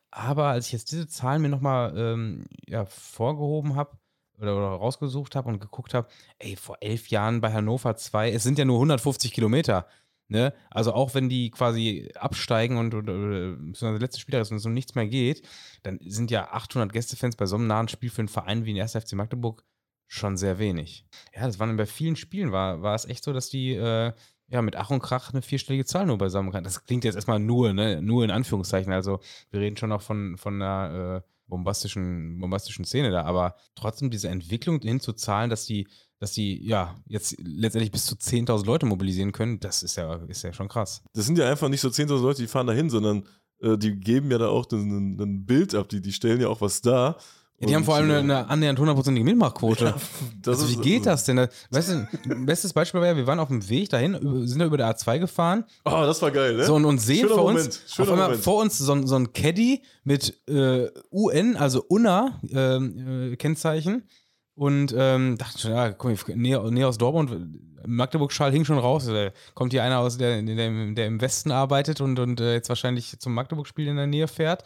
Aber als ich jetzt diese Zahlen mir nochmal ähm, ja, vorgehoben habe oder, oder rausgesucht habe und geguckt habe, ey, vor elf Jahren bei Hannover 2, es sind ja nur 150 Kilometer. Ne? Also auch wenn die quasi absteigen und, und, beziehungsweise der letzte Spieler ist und es um nichts mehr geht, dann sind ja 800 Gästefans bei so einem nahen Spiel für einen Verein wie den 1. FC Magdeburg schon sehr wenig. Ja, das waren bei vielen Spielen, war, war es echt so, dass die äh, ja mit Ach und Krach eine vierstellige Zahl nur beisammen kann. Das klingt jetzt erstmal nur, ne, nur in Anführungszeichen. Also wir reden schon noch von, von einer äh, bombastischen, bombastischen Szene da, aber trotzdem diese Entwicklung hin zu Zahlen, dass die, dass die ja jetzt letztendlich bis zu 10.000 Leute mobilisieren können, das ist ja, ist ja schon krass. das sind ja einfach nicht so 10.000 Leute, die fahren da hin, sondern äh, die geben ja da auch ein Bild ab, die, die stellen ja auch was dar. Ja, die haben vor allem eine, äh, eine annähernd hundertprozentige Mitmachquote. das also, wie geht das denn? Weißt du, bestes Beispiel war ja, wir waren auf dem Weg dahin, sind da über der A2 gefahren Oh, das war geil, ne? so, und, und sehen Schöner vor Moment, uns, schöner auf einmal Moment. vor uns so, ein- so ein Caddy mit äh, UN, also UNA ähm, äh, Kennzeichen. Und ähm, dachte schon, ja, guck mal, näher, näher aus Dortmund, Magdeburg-Schal hing schon raus. Da kommt hier einer aus, der, der, im- der im Westen arbeitet und, und äh, jetzt wahrscheinlich zum Magdeburg-Spiel in der Nähe fährt.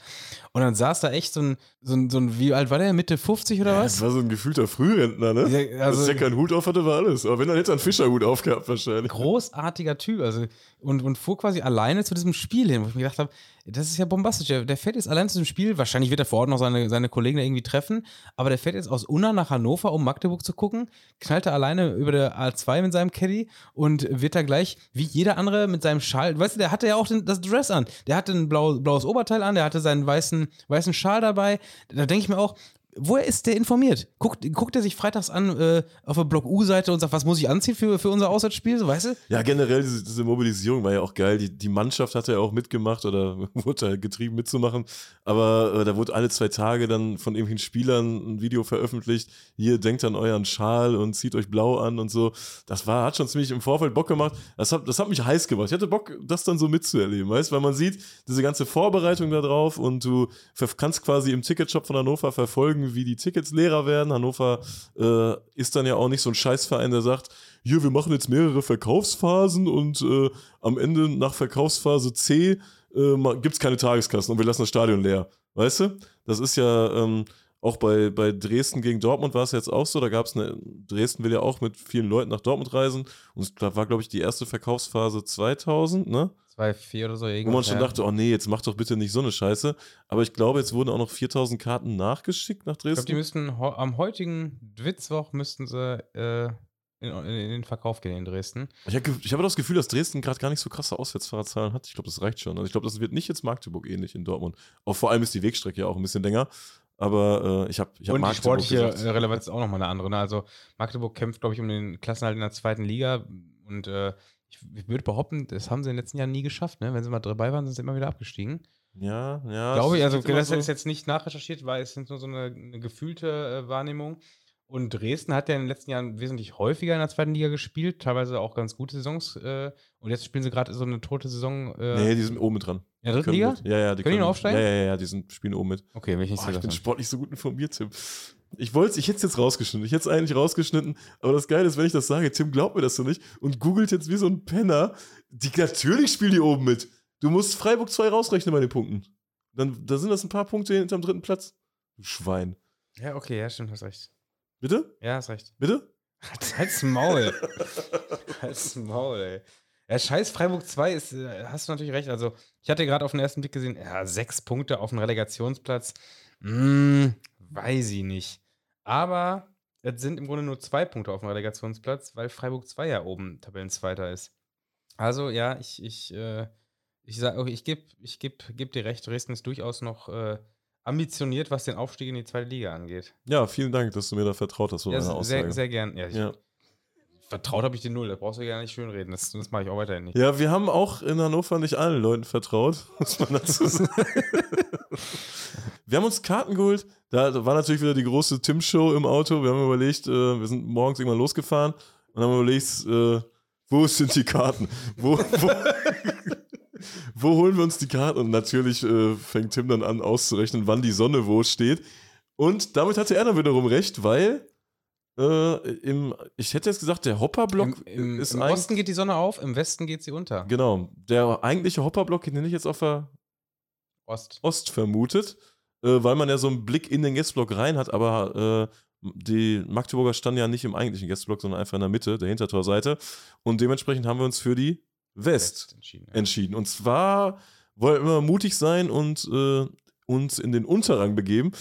Und dann saß da echt so ein, so ein, so ein wie alt war der? Mitte 50 oder was? Das war so ein gefühlter Frührentner, ne? Ja, also- Dass der keinen Hut auf hatte, war alles. Aber wenn, dann hätte er einen Fischerhut aufgehabt wahrscheinlich. großartiger Typ. Also, und, und fuhr quasi alleine zu diesem Spiel hin, wo ich mir gedacht habe, das ist ja bombastisch. Der, der fährt jetzt allein zu diesem Spiel. Wahrscheinlich wird er vor Ort noch seine, seine Kollegen da irgendwie treffen. Aber der fährt jetzt aus Unna nach Hannover, um Magdeburg zu gucken. Knallt er alleine über der A2 mit seinem Caddy und wird da gleich, wie jeder andere, mit seinem Schal. Weißt du, der hatte ja auch den, das Dress an. Der hatte ein blau, blaues Oberteil an, der hatte seinen weißen, weißen Schal dabei. Da denke ich mir auch, Woher ist der informiert? Guckt, guckt er sich freitags an äh, auf der Block U-Seite und sagt, was muss ich anziehen für, für unser Auswärtsspiel, weißt du? Ja, generell, diese, diese Mobilisierung war ja auch geil. Die, die Mannschaft hat ja auch mitgemacht oder wurde halt getrieben mitzumachen. Aber äh, da wurde alle zwei Tage dann von irgendwelchen Spielern ein Video veröffentlicht. Hier, denkt an euren Schal und zieht euch blau an und so. Das war, hat schon ziemlich im Vorfeld Bock gemacht. Das hat, das hat mich heiß gemacht. Ich hatte Bock, das dann so mitzuerleben, weißt Weil man sieht diese ganze Vorbereitung da drauf und du kannst quasi im Ticketshop von Hannover verfolgen, wie die Tickets leerer werden. Hannover äh, ist dann ja auch nicht so ein Scheißverein, der sagt, hier, wir machen jetzt mehrere Verkaufsphasen und äh, am Ende nach Verkaufsphase C äh, gibt es keine Tageskassen und wir lassen das Stadion leer. Weißt du? Das ist ja ähm, auch bei, bei Dresden gegen Dortmund war es jetzt auch so. Da gab es eine, Dresden will ja auch mit vielen Leuten nach Dortmund reisen und es war, glaube ich, die erste Verkaufsphase 2000, ne? 2,4 oder so Wo irgendwas. man schon dachte, oh nee, jetzt mach doch bitte nicht so eine Scheiße. Aber ich glaube, jetzt wurden auch noch 4000 Karten nachgeschickt nach Ich glaube, die Dresden. müssten am heutigen Dwitzwoch müssten sie äh, in, in den Verkauf gehen in Dresden. Ich habe ich hab das Gefühl, dass Dresden gerade gar nicht so krasse Auswärtsfahrerzahlen hat. Ich glaube, das reicht schon. Also ich glaube, das wird nicht jetzt Magdeburg ähnlich in Dortmund. Auch vor allem ist die Wegstrecke ja auch ein bisschen länger. Aber äh, ich habe ich hab Und die Magdeburg sportliche gesagt. äh, Relevanz ist auch nochmal eine andere. Ne? Also Magdeburg kämpft, glaube ich, um den Klassenhalt in der zweiten Liga. Und äh, ich, ich würde behaupten, das haben sie in den letzten Jahren nie geschafft. Ne? Wenn sie mal dabei waren, sind sie immer wieder abgestiegen. Ja, ja. glaube ich, also das so. ist jetzt nicht nachrecherchiert, weil es sind nur so eine, eine gefühlte äh, Wahrnehmung. Und Dresden hat ja in den letzten Jahren wesentlich häufiger in der zweiten Liga gespielt, teilweise auch ganz gute Saisons. Äh, und jetzt spielen sie gerade so eine tote Saison. Äh, Nee, die sind oben mit dran. in der dritten können Liga? mit. Ja, ja, die Können die noch mit. aufsteigen? Ja, ja, ja, die sind, spielen oben mit. Okay, wenn ich nicht Boah, so ich bin sportlich so gut informiert, Tim. Ich wollte, ich hätte es jetzt rausgeschnitten. Ich hätte es eigentlich rausgeschnitten. Aber das Geile ist, wenn ich das sage, Tim glaubt mir das so nicht und googelt jetzt wie so ein Penner. Die, natürlich spielen die oben mit. Du musst Freiburg 2 rausrechnen bei den Punkten. Dann, da sind das ein paar Punkte hinterm dritten Platz. Du Schwein. Ja, okay, ja, stimmt, hast recht. Bitte? Ja, hast recht. Bitte? Halt's Maul. Halt's Maul, ey. Ja, scheiß Freiburg 2 ist, äh, hast du natürlich recht. Also, ich hatte gerade auf den ersten Blick gesehen, ja, sechs Punkte auf dem Relegationsplatz. Hm, weiß ich nicht. Aber es sind im Grunde nur zwei Punkte auf dem Relegationsplatz, weil Freiburg 2 ja oben Tabellenzweiter ist. Also, ja, ich, ich, äh, ich sage, okay, ich gebe ich geb, geb dir recht, Dresden ist durchaus noch äh, ambitioniert, was den Aufstieg in die zweite Liga angeht. Ja, vielen Dank, dass du mir da vertraut hast, so Ja, Aussage. sehr, sehr gern. Ja, ich, ja. Vertraut habe ich dir null, das brauchst du gar nicht schönreden. Das, das mache ich auch weiterhin nicht. ja, wir haben auch in Hannover nicht allen Leuten vertraut, muss man dazu sagen. wir haben uns Karten geholt. Da, da war natürlich wieder die große Tim-Show im Auto. Wir haben überlegt, äh, wir sind morgens irgendwann losgefahren und haben überlegt, äh, wo sind die Karten? Wo, wo, wo holen wir uns die Karten? Und natürlich äh, fängt Tim dann an auszurechnen, wann die Sonne wo steht. Und damit hatte er dann wiederum recht, weil äh, im, ich hätte jetzt gesagt, der Hopperblock Im, im, ist im. Osten geht die Sonne auf, im Westen geht sie unter. Genau, der eigentliche Hopperblock, den hätte ich jetzt auf der Ost. Ost vermutet, äh, weil man ja so einen Blick in den Gästeblock rein hat, aber äh, die Magdeburger standen ja nicht im eigentlichen Gästeblock, sondern einfach in der Mitte, der Hintertorseite. Und dementsprechend haben wir uns für die West entschieden. Ja. entschieden. Und zwar wollten wir mutig sein und äh, uns in den Unterrang begeben.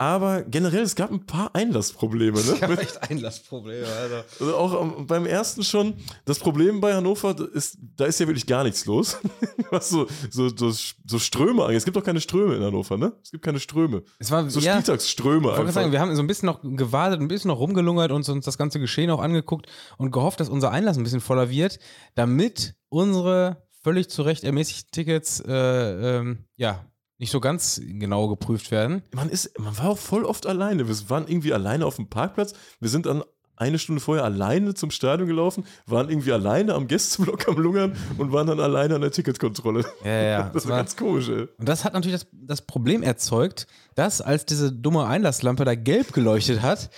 Aber generell, es gab ein paar Einlassprobleme. Ne? Ich habe Mit- echt Einlassprobleme, Alter. Also auch beim ersten schon. Das Problem bei Hannover ist, da ist ja wirklich gar nichts los. Was so, so, so, so Ströme angeht. Es gibt doch keine Ströme in Hannover, ne? Es gibt keine Ströme. Es war, So ja, ich Spieltagsströme wollte gerade einfach. sagen, wir haben so ein bisschen noch gewartet, ein bisschen noch rumgelungert und uns das ganze Geschehen auch angeguckt und gehofft, dass unser Einlass ein bisschen voller wird, damit unsere völlig zu Recht ermäßigten Tickets äh, ähm, ja, nicht so ganz genau geprüft werden. man, ist, man war auch voll oft alleine. Wir waren irgendwie alleine auf dem Parkplatz. Wir sind dann eine Stunde vorher alleine zum Stadion gelaufen, waren irgendwie alleine am Gästeblock am Lungern und waren dann alleine an der Ticketkontrolle. Ja, ja. Das Es war ganz komisch, ey. Und das hat natürlich das, das Problem erzeugt, dass als diese dumme Einlasslampe da gelb geleuchtet hat,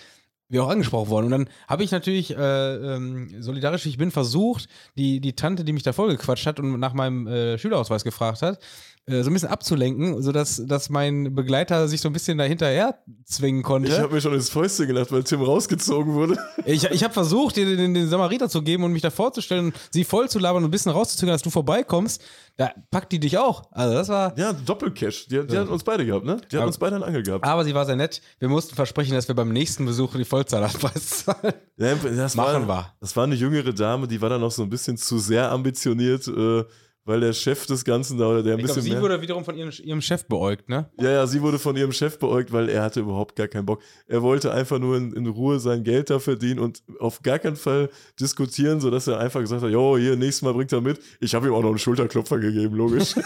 wir auch angesprochen worden. Und dann habe ich natürlich, äh, ähm, solidarisch wie ich bin, versucht, die, die Tante, die mich da vollgequatscht hat und nach meinem äh, Schülerausweis gefragt hat, so ein bisschen abzulenken, sodass dass mein Begleiter sich so ein bisschen dahinterher zwingen konnte. Ich habe mir schon ins Fäustchen gelacht, weil Tim rausgezogen wurde. Ich, ich habe versucht, dir den, den Samariter zu geben und mich da vorzustellen sie voll zu labern und ein bisschen rauszuzögern, dass du vorbeikommst. Da packt die dich auch. Also das war. Ja, Doppelcash. Die, die Ja. hat uns beide gehabt, ne? Die hat Aber- uns beide einen Angel gehabt. Aber sie war sehr nett. Wir mussten versprechen, dass wir beim nächsten Besuch die Vollzahlerpreis zahlen. Ja, das Machen war, wir. Das war eine jüngere Dame, die war dann noch so ein bisschen zu sehr ambitioniert, äh, weil der Chef des Ganzen da, oder der ein Ich bisschen sie mehr. wurde wiederum von ihrem, ihrem Chef beäugt, ne? ja, ja, sie wurde von ihrem Chef beäugt, weil er hatte überhaupt gar keinen Bock. Er wollte einfach nur in, in Ruhe sein Geld da verdienen und auf gar keinen Fall diskutieren, sodass er einfach gesagt hat, jo, hier, nächstes Mal bringt er mit. Ich habe ihm auch noch einen Schulterklopfer gegeben, logisch.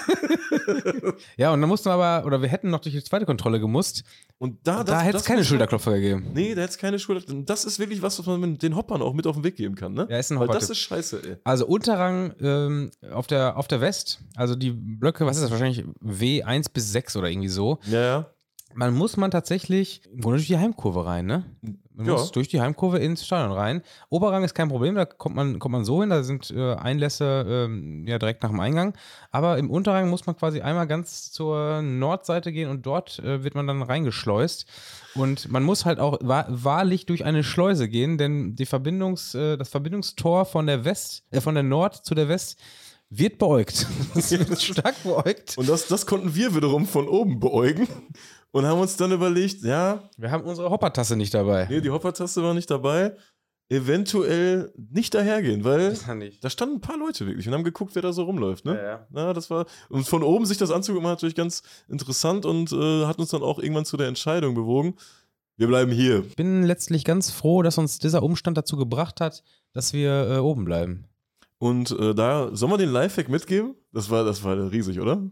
Ja, und dann mussten wir aber, oder wir hätten noch durch die zweite Kontrolle gemusst. Und da, da hätte es keine Schulterklopfer gegeben. Nee, da hätte es keine Schulter. Das ist wirklich was, was man mit den Hoppern auch mit auf den Weg geben kann, ne? Ja, ist ein Weil das ist scheiße, ey. Also Unterrang ähm, auf, der, auf der West, also die Blöcke, was ist das, wahrscheinlich W1 bis 6 oder irgendwie so. Ja, ja. Man muss man tatsächlich im Grunde durch die Heimkurve rein, ne? Man Ja. muss durch die Heimkurve ins Stadion rein. Oberrang ist kein Problem, da kommt man, kommt man so hin, da sind äh, Einlässe ähm, ja direkt nach dem Eingang. Aber im Unterrang muss man quasi einmal ganz zur Nordseite gehen und dort äh, wird man dann reingeschleust. Und man muss halt auch wa wahrlich durch eine Schleuse gehen, denn die Verbindungs, äh, das Verbindungstor von der West, äh, von der Nord zu der West wird beäugt. Es wird stark beäugt. Und das, das konnten wir wiederum von oben beäugen und haben uns dann überlegt, ja, Wir haben unsere Hoppertasse nicht dabei. nee, die Hoppertaste war nicht dabei. eventuell nicht dahergehen, weil Das ich. da standen ein paar Leute wirklich und haben geguckt, wer da so rumläuft. Ne? Ja, ja. Ja, das war. Und von oben sich das anzugucken, war natürlich ganz interessant und äh, hat uns dann auch irgendwann zu der Entscheidung bewogen. Wir bleiben hier. Ich bin letztlich ganz froh, dass uns dieser Umstand dazu gebracht hat, dass wir äh, oben bleiben. Und äh, da, sollen wir den Lifehack mitgeben? Das war, das war riesig, oder?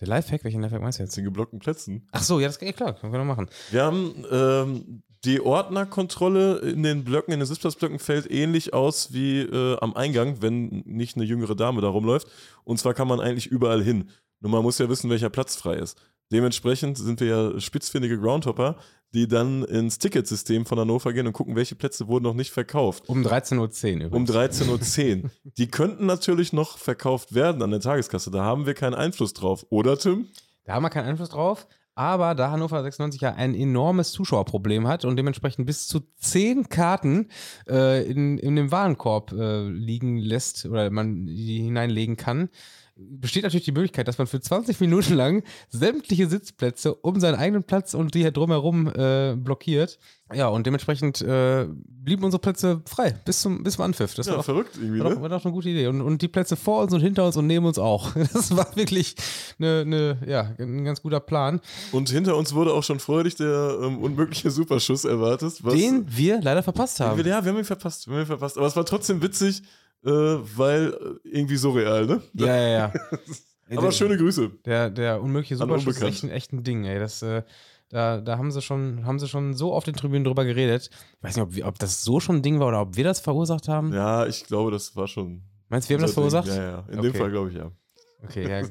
Der Lifehack, welchen Lifehack meinst du jetzt? Den geblockten Plätzen. Ach so, ja, das geht klar, können wir noch machen. Wir haben ähm, die Ordnerkontrolle in den Blöcken, in den Sitzplatzblöcken fällt ähnlich aus wie äh, am Eingang, wenn nicht eine jüngere Dame da rumläuft. Und zwar kann man eigentlich überall hin. Nur man muss ja wissen, welcher Platz frei ist. Dementsprechend sind wir ja spitzfindige Groundhopper, die dann ins Ticketsystem von Hannover gehen und gucken, welche Plätze wurden noch nicht verkauft. Um 13.10 Uhr übrigens. Um 13.10 Uhr. Die könnten natürlich noch verkauft werden an der Tageskasse. Da haben wir keinen Einfluss drauf. Oder, Tim? Da haben wir keinen Einfluss drauf. Aber da Hannover 96 ja ein enormes Zuschauerproblem hat und dementsprechend bis zu zehn Karten äh, in, in dem Warenkorb äh, liegen lässt oder man die hineinlegen kann, besteht natürlich die Möglichkeit, dass man für 20 Minuten lang sämtliche Sitzplätze um seinen eigenen Platz und die hier drumherum äh, blockiert. Ja, und dementsprechend äh, blieben unsere Plätze frei bis zum, bis zum Anpfiff. Das Ja, war verrückt irgendwie, war doch, ne? war doch eine gute Idee. Und, und die Plätze vor uns und hinter uns und neben uns auch. Das war wirklich eine, eine, ja, ein ganz guter Plan, Und hinter uns wurde auch schon freudig der ähm, unmögliche Superschuss erwartet. Den wir leider verpasst haben. Ja, wir haben ihn verpasst. Wir haben ihn verpasst. Aber es war trotzdem witzig, äh, weil äh, irgendwie surreal, ne? Ja, ja, ja. Aber der, schöne Grüße. Der, der unmögliche Superschuss ist echt ein, echt ein Ding, ey. Das, äh, da, da haben sie schon, haben sie schon so auf den Tribünen drüber geredet. Ich weiß nicht, ob, wir- ob das so schon ein Ding war oder ob wir das verursacht haben. Ja, ich glaube, das war schon. Meinst du, wir haben das unser Ding. verursacht? Ja, ja. In dem Okay. Fall glaube ich ja. Okay, ja.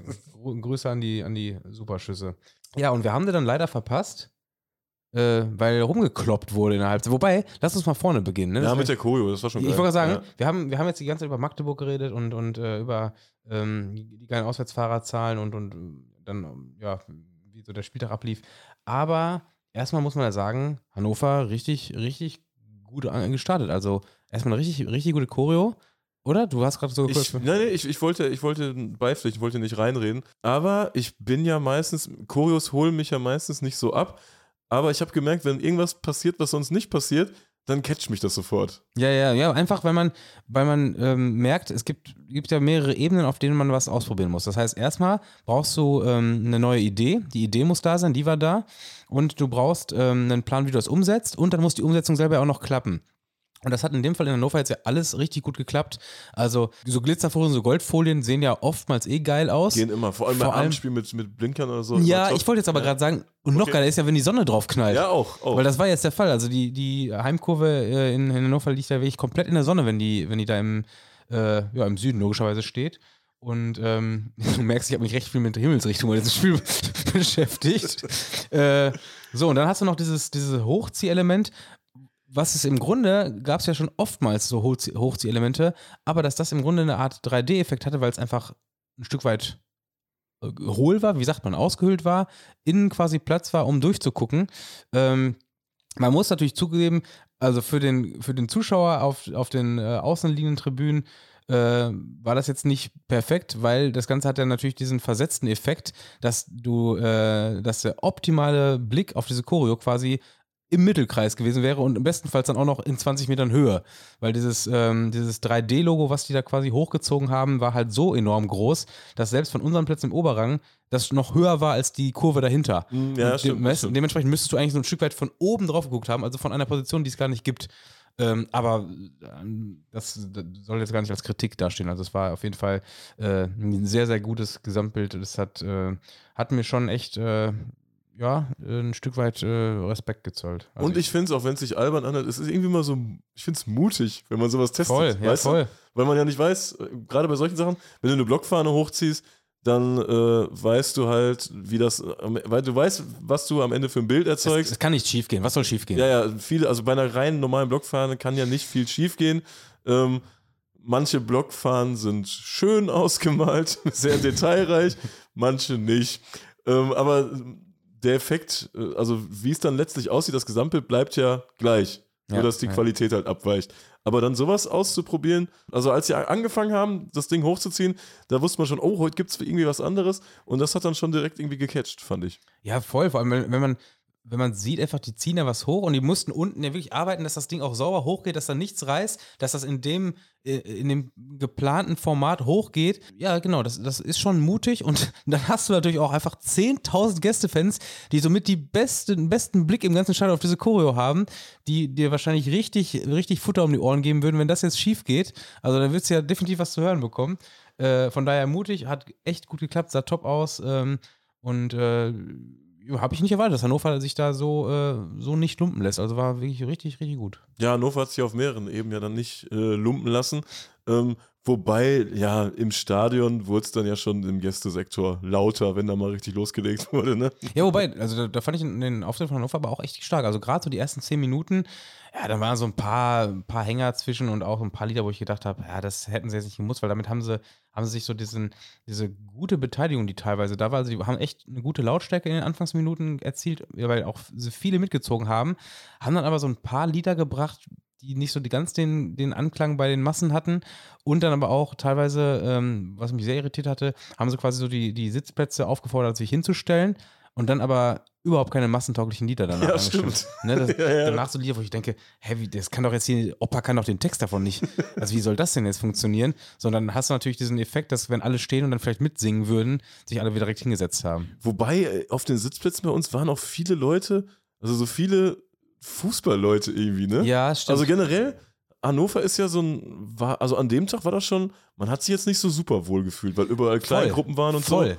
Grüße an die, an die Superschüsse. Ja, und wir haben den dann leider verpasst, äh, weil rumgekloppt wurde in der Halbzeit. Wobei, lass uns mal vorne beginnen. Ne? Ja, Das mit der Choreo, das war schon Ich geil. wollte gerade sagen, Ja. wir, haben, wir haben jetzt die ganze Zeit über Magdeburg geredet und, und äh, über ähm, die geilen Auswärtsfahrerzahlen und, und ähm, dann, ähm, ja, wie so der Spieltag ablief. Aber erstmal muss man ja sagen, Hannover richtig, richtig gut gestartet. Also erstmal eine richtig, richtig gute Choreo, oder? Du hast gerade so. Ich, nein, nee, ich, ich, wollte, ich wollte beipflichten, ich wollte nicht reinreden. Aber ich bin ja meistens, Choreos holen mich ja meistens nicht so ab. Aber ich habe gemerkt, wenn irgendwas passiert, was sonst nicht passiert, dann catcht mich das sofort. Ja, ja, ja, einfach weil man, weil man ähm, merkt, es gibt, gibt ja mehrere Ebenen, auf denen man was ausprobieren muss. Das heißt, erstmal brauchst du ähm, eine neue Idee. Die Idee muss da sein, die war da. Und du brauchst ähm, einen Plan, wie du das umsetzt. Und dann muss die Umsetzung selber auch noch klappen. Und das hat in dem Fall in Hannover jetzt ja alles richtig gut geklappt. Also so Glitzerfolien, so Goldfolien sehen ja oftmals eh geil aus. Gehen immer, vor allem Vor bei allem- Abendspiel mit, mit Blinkern oder so. ja, ich wollte jetzt aber Ja. gerade sagen, und noch Okay. geiler ist ja, wenn die Sonne drauf knallt. Ja, auch. auch. Weil das war jetzt der Fall. Also die, die Heimkurve äh, in, in Hannover liegt ja wirklich komplett in der Sonne, wenn die, wenn die da im, äh, ja, im Süden logischerweise steht. Und ähm, du merkst, ich habe mich recht viel mit der Himmelsrichtung bei diesem Spiel beschäftigt. äh, so, und dann hast du noch dieses, dieses Hochziehelement. Was es im Grunde, gab es ja schon oftmals so Hochzie- Hochziehelemente, aber dass das im Grunde eine Art 3D-Effekt hatte, weil es einfach ein Stück weit äh, hohl war, wie sagt man, ausgehöhlt war, innen quasi Platz war, um durchzugucken. Ähm, man muss natürlich zugeben, also für den, für den Zuschauer auf, auf den äh, außenliegenden Tribünen äh, war das jetzt nicht perfekt, weil das Ganze hat ja natürlich diesen versetzten Effekt, dass du, äh, dass der optimale Blick auf diese Choreo quasi im Mittelkreis gewesen wäre und im bestenfalls dann auch noch in 20 Metern Höhe. Weil dieses, ähm, dieses 3D-Logo, was die da quasi hochgezogen haben, war halt so enorm groß, dass selbst von unseren Plätzen im Oberrang das noch höher war als die Kurve dahinter. Mm, ja, Und stimmt, dem- stimmt. Dementsprechend müsstest du eigentlich so ein Stück weit von oben drauf geguckt haben, also von einer Position, die es gar nicht gibt. Ähm, aber ähm, das, das soll jetzt gar nicht als Kritik dastehen. Also es war auf jeden Fall äh, ein sehr, sehr gutes Gesamtbild. Das hat, äh, hat mir schon echt äh, ja, ein Stück weit äh, Respekt gezollt. Also Und ich finde es, auch wenn es sich albern anhört, es ist irgendwie mal so, ich finde es mutig, wenn man sowas testet. voll, ja, weißt Du? voll. Weil man ja nicht weiß, äh, gerade bei solchen Sachen, wenn du eine Blockfahne hochziehst, dann äh, weißt du halt, wie das, äh, weil du weißt, was du am Ende für ein Bild Es, erzeugst. es kann nicht schief gehen. Was soll schief gehen? Ja, ja, viele, also bei einer reinen normalen Blockfahne kann ja nicht viel schief gehen. Ähm, manche Blockfahnen sind schön ausgemalt, sehr detailreich, manche nicht. Ähm, aber der Effekt, äh, also wie es dann letztlich aussieht, das Gesamtbild bleibt ja gleich. Nur, Ja, dass die ja. Qualität halt abweicht. Aber dann sowas auszuprobieren, also als sie angefangen haben, das Ding hochzuziehen, da wusste man schon, oh, heute gibt es irgendwie was anderes. Und das hat dann schon direkt irgendwie gecatcht, fand ich. Ja, voll. Vor allem, wenn, wenn man, wenn man sieht, einfach, die ziehen da was hoch und die mussten unten ja wirklich arbeiten, dass das Ding auch sauber hochgeht, dass da nichts reißt, dass das in dem, äh, in dem geplanten Format hochgeht. Ja, genau, das, das ist schon mutig und dann hast du natürlich auch einfach 10.000 Gästefans, die somit die beste, den besten Blick im ganzen Stadion auf diese Choreo haben, die dir wahrscheinlich richtig, richtig Futter um die Ohren geben würden, wenn das jetzt schief geht. Also da wirst du ja definitiv was zu hören bekommen. Äh, von daher mutig, hat echt gut geklappt, sah top aus ähm, und äh, habe ich nicht erwartet, dass Hannover sich da so, äh, so nicht lumpen lässt. Also war wirklich richtig, richtig gut. Ja, Hannover hat sich auf mehreren Ebenen ja dann nicht äh, lumpen lassen. Ähm, wobei, ja, im Stadion wurde es dann ja schon im Gästesektor lauter, wenn da mal richtig losgelegt wurde, ne? Ja, wobei, also da, da fand ich den Auftritt von Hannover aber auch echt stark. Also gerade so die ersten zehn Minuten, ja, da waren so ein paar, ein paar Hänger zwischen und auch ein paar Lieder, wo ich gedacht habe, ja, das hätten sie jetzt nicht gemusst, weil damit haben sie, haben sie sich so diesen, diese gute Beteiligung, die teilweise da war, also die haben echt eine gute Lautstärke in den Anfangsminuten erzielt, weil auch viele mitgezogen haben, haben dann aber so ein paar Lieder gebracht, die nicht so die ganz den, den Anklang bei den Massen hatten und dann aber auch teilweise, ähm, was mich sehr irritiert hatte, haben sie quasi so die, die Sitzplätze aufgefordert, sich hinzustellen und dann aber überhaupt keine massentauglichen Lieder danach Ja, stimmt. Ne, das, Ja, ja. Danach so Lieder, wo ich denke, hä, wie, das kann doch jetzt hier, Opa kann doch den Text davon nicht. Also wie soll das denn jetzt funktionieren? Sondern hast du natürlich diesen Effekt, dass wenn alle stehen und dann vielleicht mitsingen würden, sich alle wieder direkt hingesetzt haben. Wobei äh, auf den Sitzplätzen bei uns waren auch viele Leute, also so viele Fußballleute irgendwie, ne? Ja, stimmt. Also generell, Hannover ist ja so ein, war, also an dem Tag war das schon, man hat sich jetzt nicht so super wohl gefühlt, weil überall kleine. Gruppen waren und Voll. so.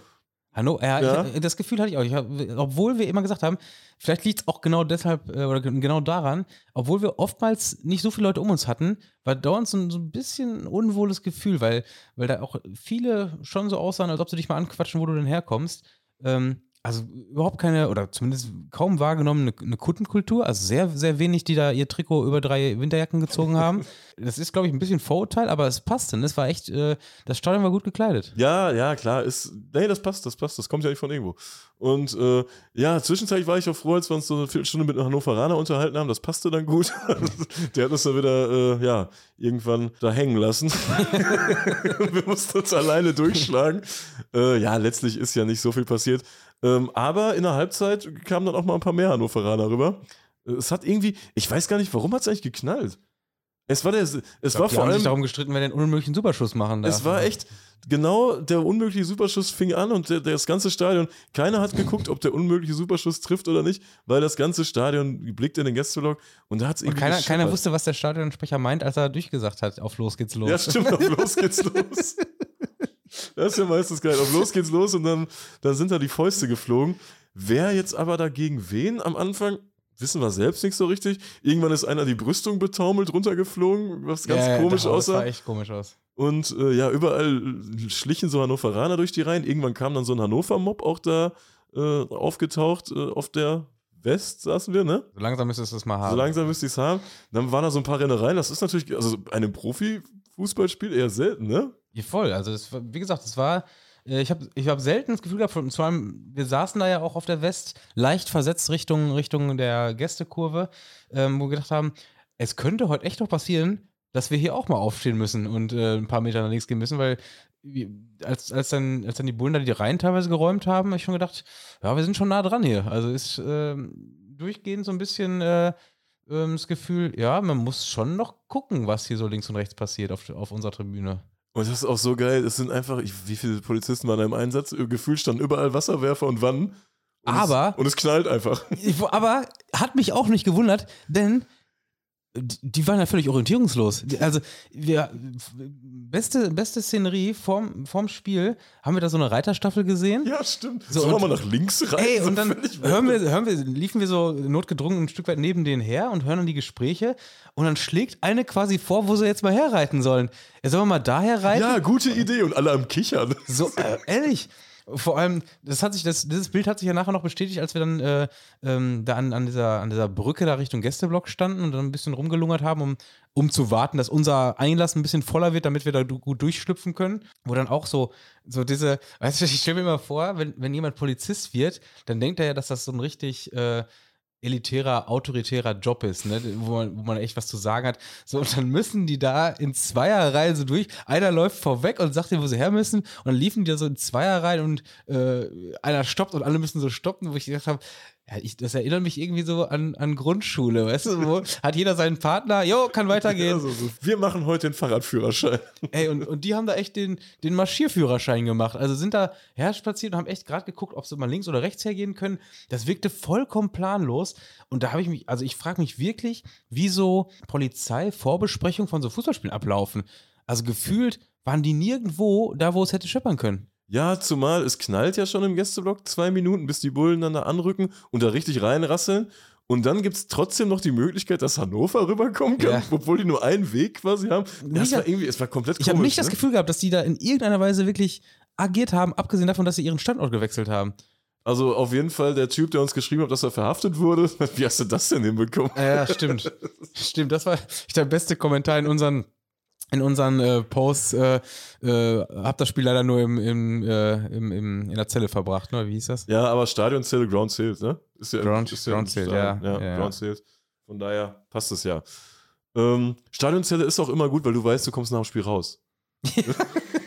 Hanno, ja, Ja. Ich, das Gefühl hatte ich auch. Ich hab, obwohl wir immer gesagt haben, vielleicht liegt es auch genau deshalb äh, oder ge- genau daran, obwohl wir oftmals nicht so viele Leute um uns hatten, war dauernd so, ein- so ein bisschen ein unwohles Gefühl, weil, weil da auch viele schon so aussahen, als ob sie dich mal anquatschen, wo du denn herkommst. Ähm, also überhaupt keine, oder zumindest kaum wahrgenommen, eine, eine Kuttenkultur. Also sehr, sehr wenig, die da ihr Trikot über drei Winterjacken gezogen haben. Das ist, glaube ich, ein bisschen Vorurteil, aber es passte. ne? Es war echt, äh, das Stadion war gut gekleidet. Ja, ja, klar, ist, nee, das passt, das passt, das kommt ja nicht von irgendwo. Und äh, ja, zwischenzeitlich war ich auch froh, als wir uns so eine Viertelstunde mit einem Hannoveraner unterhalten haben, das passte dann gut. Der hat uns dann wieder, äh, ja, irgendwann da hängen lassen. wir mussten uns alleine durchschlagen. Äh, ja, letztlich ist ja nicht so viel passiert. Ähm, aber in der Halbzeit kamen dann auch mal ein paar mehr Hannoveraner rüber. Äh, Es hat irgendwie, ich weiß gar nicht, warum hat es eigentlich geknallt? Es war der, es war glaub, die vor haben allem, sich darum gestritten, wer den unmöglichen Superschuss machen darf. es war echt, genau, der unmögliche Superschuss fing an und der, das ganze Stadion, keiner hat geguckt, ob der unmögliche Superschuss trifft oder nicht, weil das ganze Stadion blickt in den Gästeblock und da hat es irgendwie keiner, keiner wusste, was der Stadionsprecher meint, als er durchgesagt hat, auf los geht's los. Ja, stimmt, auf los geht's los. Das ist ja meistens geil. Auf los geht's los und dann, dann sind da die Fäuste geflogen. Wer jetzt aber dagegen wen am Anfang, wissen wir selbst nicht so richtig. Irgendwann ist einer die Brüstung betaumelt runtergeflogen, was ganz Ja, ja, komisch das aussah. sah echt komisch aus. Und äh, ja, überall schlichen so Hannoveraner durch die Reihen. Irgendwann kam dann so ein Hannover-Mob auch da äh, aufgetaucht. Äh, auf der West saßen wir, ne? So langsam müsstest du es mal haben. So langsam müsste ich es haben. Dann waren da so ein paar Rennereien. Das ist natürlich, also einem Profi-Fußballspiel eher selten, ne? Ja, voll. Also, das wie gesagt, es war. äh, Ich habe ich hab selten das Gefühl gehabt, vor allem, wir saßen da ja auch auf der West, leicht versetzt Richtung, Richtung der Gästekurve, ähm, wo wir gedacht haben, es könnte heute echt noch passieren, dass wir hier auch mal aufstehen müssen und äh, ein paar Meter nach links gehen müssen, weil als, als, dann, als dann die Bullen da die Reihen teilweise geräumt haben, habe ich schon gedacht, ja, wir sind schon nah dran hier. Also ist ähm, durchgehend so ein bisschen äh, ähm, das Gefühl, ja, man muss schon noch gucken, was hier so links und rechts passiert auf, auf unserer Tribüne. Und das ist auch so geil. Es sind einfach, ich, wie viele Polizisten waren da im Einsatz? Gefühlt standen überall Wasserwerfer und Wannen. Und Aber- Es, und es knallt einfach. Aber hat mich auch nicht gewundert, denn die waren ja völlig orientierungslos. Also, wir, beste, beste Szenerie vorm, vorm Spiel, haben wir da so eine Reiterstaffel gesehen. Ja, stimmt. So, Sollen wir mal nach links rein? Ey, und dann hören wir, hören wir, liefen wir so notgedrungen ein Stück weit neben denen her und hören dann die Gespräche. Und dann schlägt eine quasi vor, wo sie jetzt mal herreiten sollen. Ja, sollen wir mal daher reiten? Ja, gute Idee. Und alle am Kichern. So, äh, ehrlich. Vor allem, das hat sich, das, dieses Bild hat sich ja nachher noch bestätigt, als wir dann äh, ähm, da an, an, dieser, an dieser Brücke da Richtung Gästeblock standen und dann ein bisschen rumgelungert haben, um, um zu warten, dass unser Einlass ein bisschen voller wird, damit wir da gut durchschlüpfen können. Wo dann auch so, so diese, weißt du, ich stelle mir immer vor, wenn, wenn jemand Polizist wird, dann denkt er ja, dass das so ein richtig äh, elitärer, autoritärer Job ist, ne? wo, man, wo man echt was zu sagen hat. So, und dann müssen die da in Zweierreihen so durch. Einer läuft vorweg und sagt dir, wo sie her müssen. Und dann liefen die da so in Zweierreihen und äh, einer stoppt und alle müssen so stoppen, wo ich gedacht habe, ich, das erinnert mich irgendwie so an, an Grundschule, weißt du, wo hat jeder seinen Partner, jo, kann weitergehen. Also, so, wir machen heute den Fahrradführerschein. Ey, und, und die haben da echt den, den Marschierführerschein gemacht. Also sind da herspaziert und haben echt gerade geguckt, ob sie mal links oder rechts hergehen können. Das wirkte vollkommen planlos. Und da habe ich mich, also ich frage mich wirklich, wie so Polizei-Vorbesprechungen von so Fußballspielen ablaufen. Also gefühlt waren die nirgendwo da, wo es hätte scheppern können. Ja, zumal es knallt ja schon im Gästeblock zwei Minuten, bis die Bullen dann da anrücken und da richtig reinrasseln. Und dann gibt es trotzdem noch die Möglichkeit, dass Hannover rüberkommen kann, Ja. obwohl die nur einen Weg quasi haben. Das war irgendwie, es war komplett Ich komisch. habe nicht das ne? Gefühl gehabt, dass die da in irgendeiner Weise wirklich agiert haben, abgesehen davon, dass sie ihren Standort gewechselt haben. Also auf jeden Fall der Typ, der uns geschrieben hat, dass er verhaftet wurde. Wie hast du das denn hinbekommen? Ja, stimmt. stimmt, das war der beste Kommentar in unseren, in unseren äh, Posts. Äh, äh, hab das Spiel leider nur im, im, äh, im, im, in der Zelle verbracht, ne? Wie hieß das? Ja, aber Stadionzähle, Ground Sales, ne? Ist ja, Ground- ist Ground im Sale, Stadion. ja, Ja, ja, ja. Ground Sales. Von daher passt es ja. Ähm, Stadionzelle ist auch immer gut, weil du weißt, du kommst nach dem Spiel raus.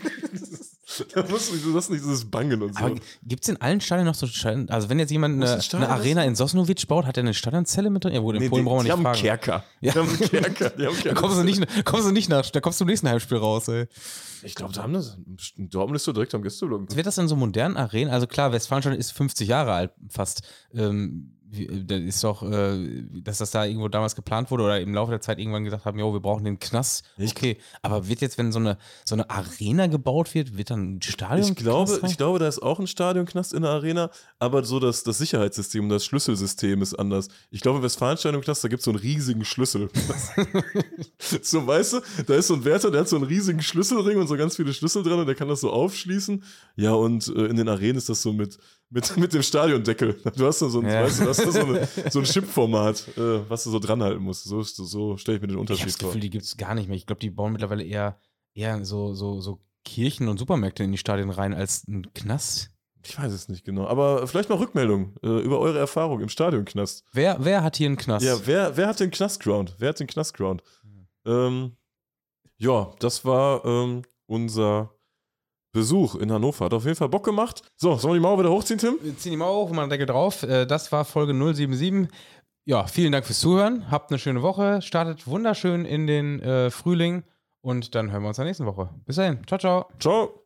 da musst du, du hast nicht dieses Bangen und so. Aber gibt es in allen Stadien noch so Stadien? Also, wenn jetzt jemand eine, eine Arena in Sosnowic baut, hat er eine Stadionzelle mit drin? Ja, gut, in Nee, Polen die, brauchen die wir haben nicht einen fragen. Kerker. Ja. Die haben Kerker. Die haben Da Kerker. kommst du, nicht, kommst, du nicht nach, da kommst du im nächsten Heimspiel raus, ey. Ich glaube, da haben das. Dortmund ist so direkt am Gästeblock. Wird das in so modernen Arenen? Also klar, Westfalenstadion ist 50 Jahre alt fast. Ähm, das ist doch, äh, dass das da irgendwo damals geplant wurde oder im Laufe der Zeit irgendwann gesagt haben, jo, wir brauchen den Knast. Okay, aber wird jetzt, wenn so eine, so eine Arena gebaut wird, wird dann ein Stadion? Ich glaube, ich glaube, da ist auch ein Stadionknast in der Arena, aber so das, das Sicherheitssystem und das Schlüsselsystem ist anders. Ich glaube, im Westfalenstadionknast, da gibt es so einen riesigen Schlüssel. so, weißt du, da ist so ein Wärter, der hat so einen riesigen Schlüsselring und so ganz viele Schlüssel dran und der kann das so aufschließen. Ja, und äh, in den Arenen ist das so mit, mit, mit dem Stadiondeckel. Du hast da so ein, Ja. weißt du, hast da so, eine, so ein Chipformat, äh, was du so dranhalten musst. So, so stelle ich mir den ich habe Unterschied das vor. Gefühl, die gibt es gar nicht mehr. Ich glaube, die bauen mittlerweile eher, eher so, so, so Kirchen und Supermärkte in die Stadien rein als ein Knast. Ich weiß es nicht genau, aber vielleicht mal Rückmeldung äh, über eure Erfahrung im Stadionknast. Wer, wer hat hier einen Knast? Ja, wer, wer hat den Knastground? Wer hat den Knastground? Ähm, ja, das war ähm, unser Besuch in Hannover. Hat auf jeden Fall Bock gemacht. So, sollen wir die Mauer wieder hochziehen, Tim? Wir ziehen die Mauer hoch, machen Deckel drauf. Äh, Das war Folge 077. Ja, vielen Dank fürs Zuhören. Habt eine schöne Woche. Startet wunderschön in den äh, Frühling. Und dann hören wir uns in der nächsten Woche. Bis dahin. Ciao, ciao. Ciao.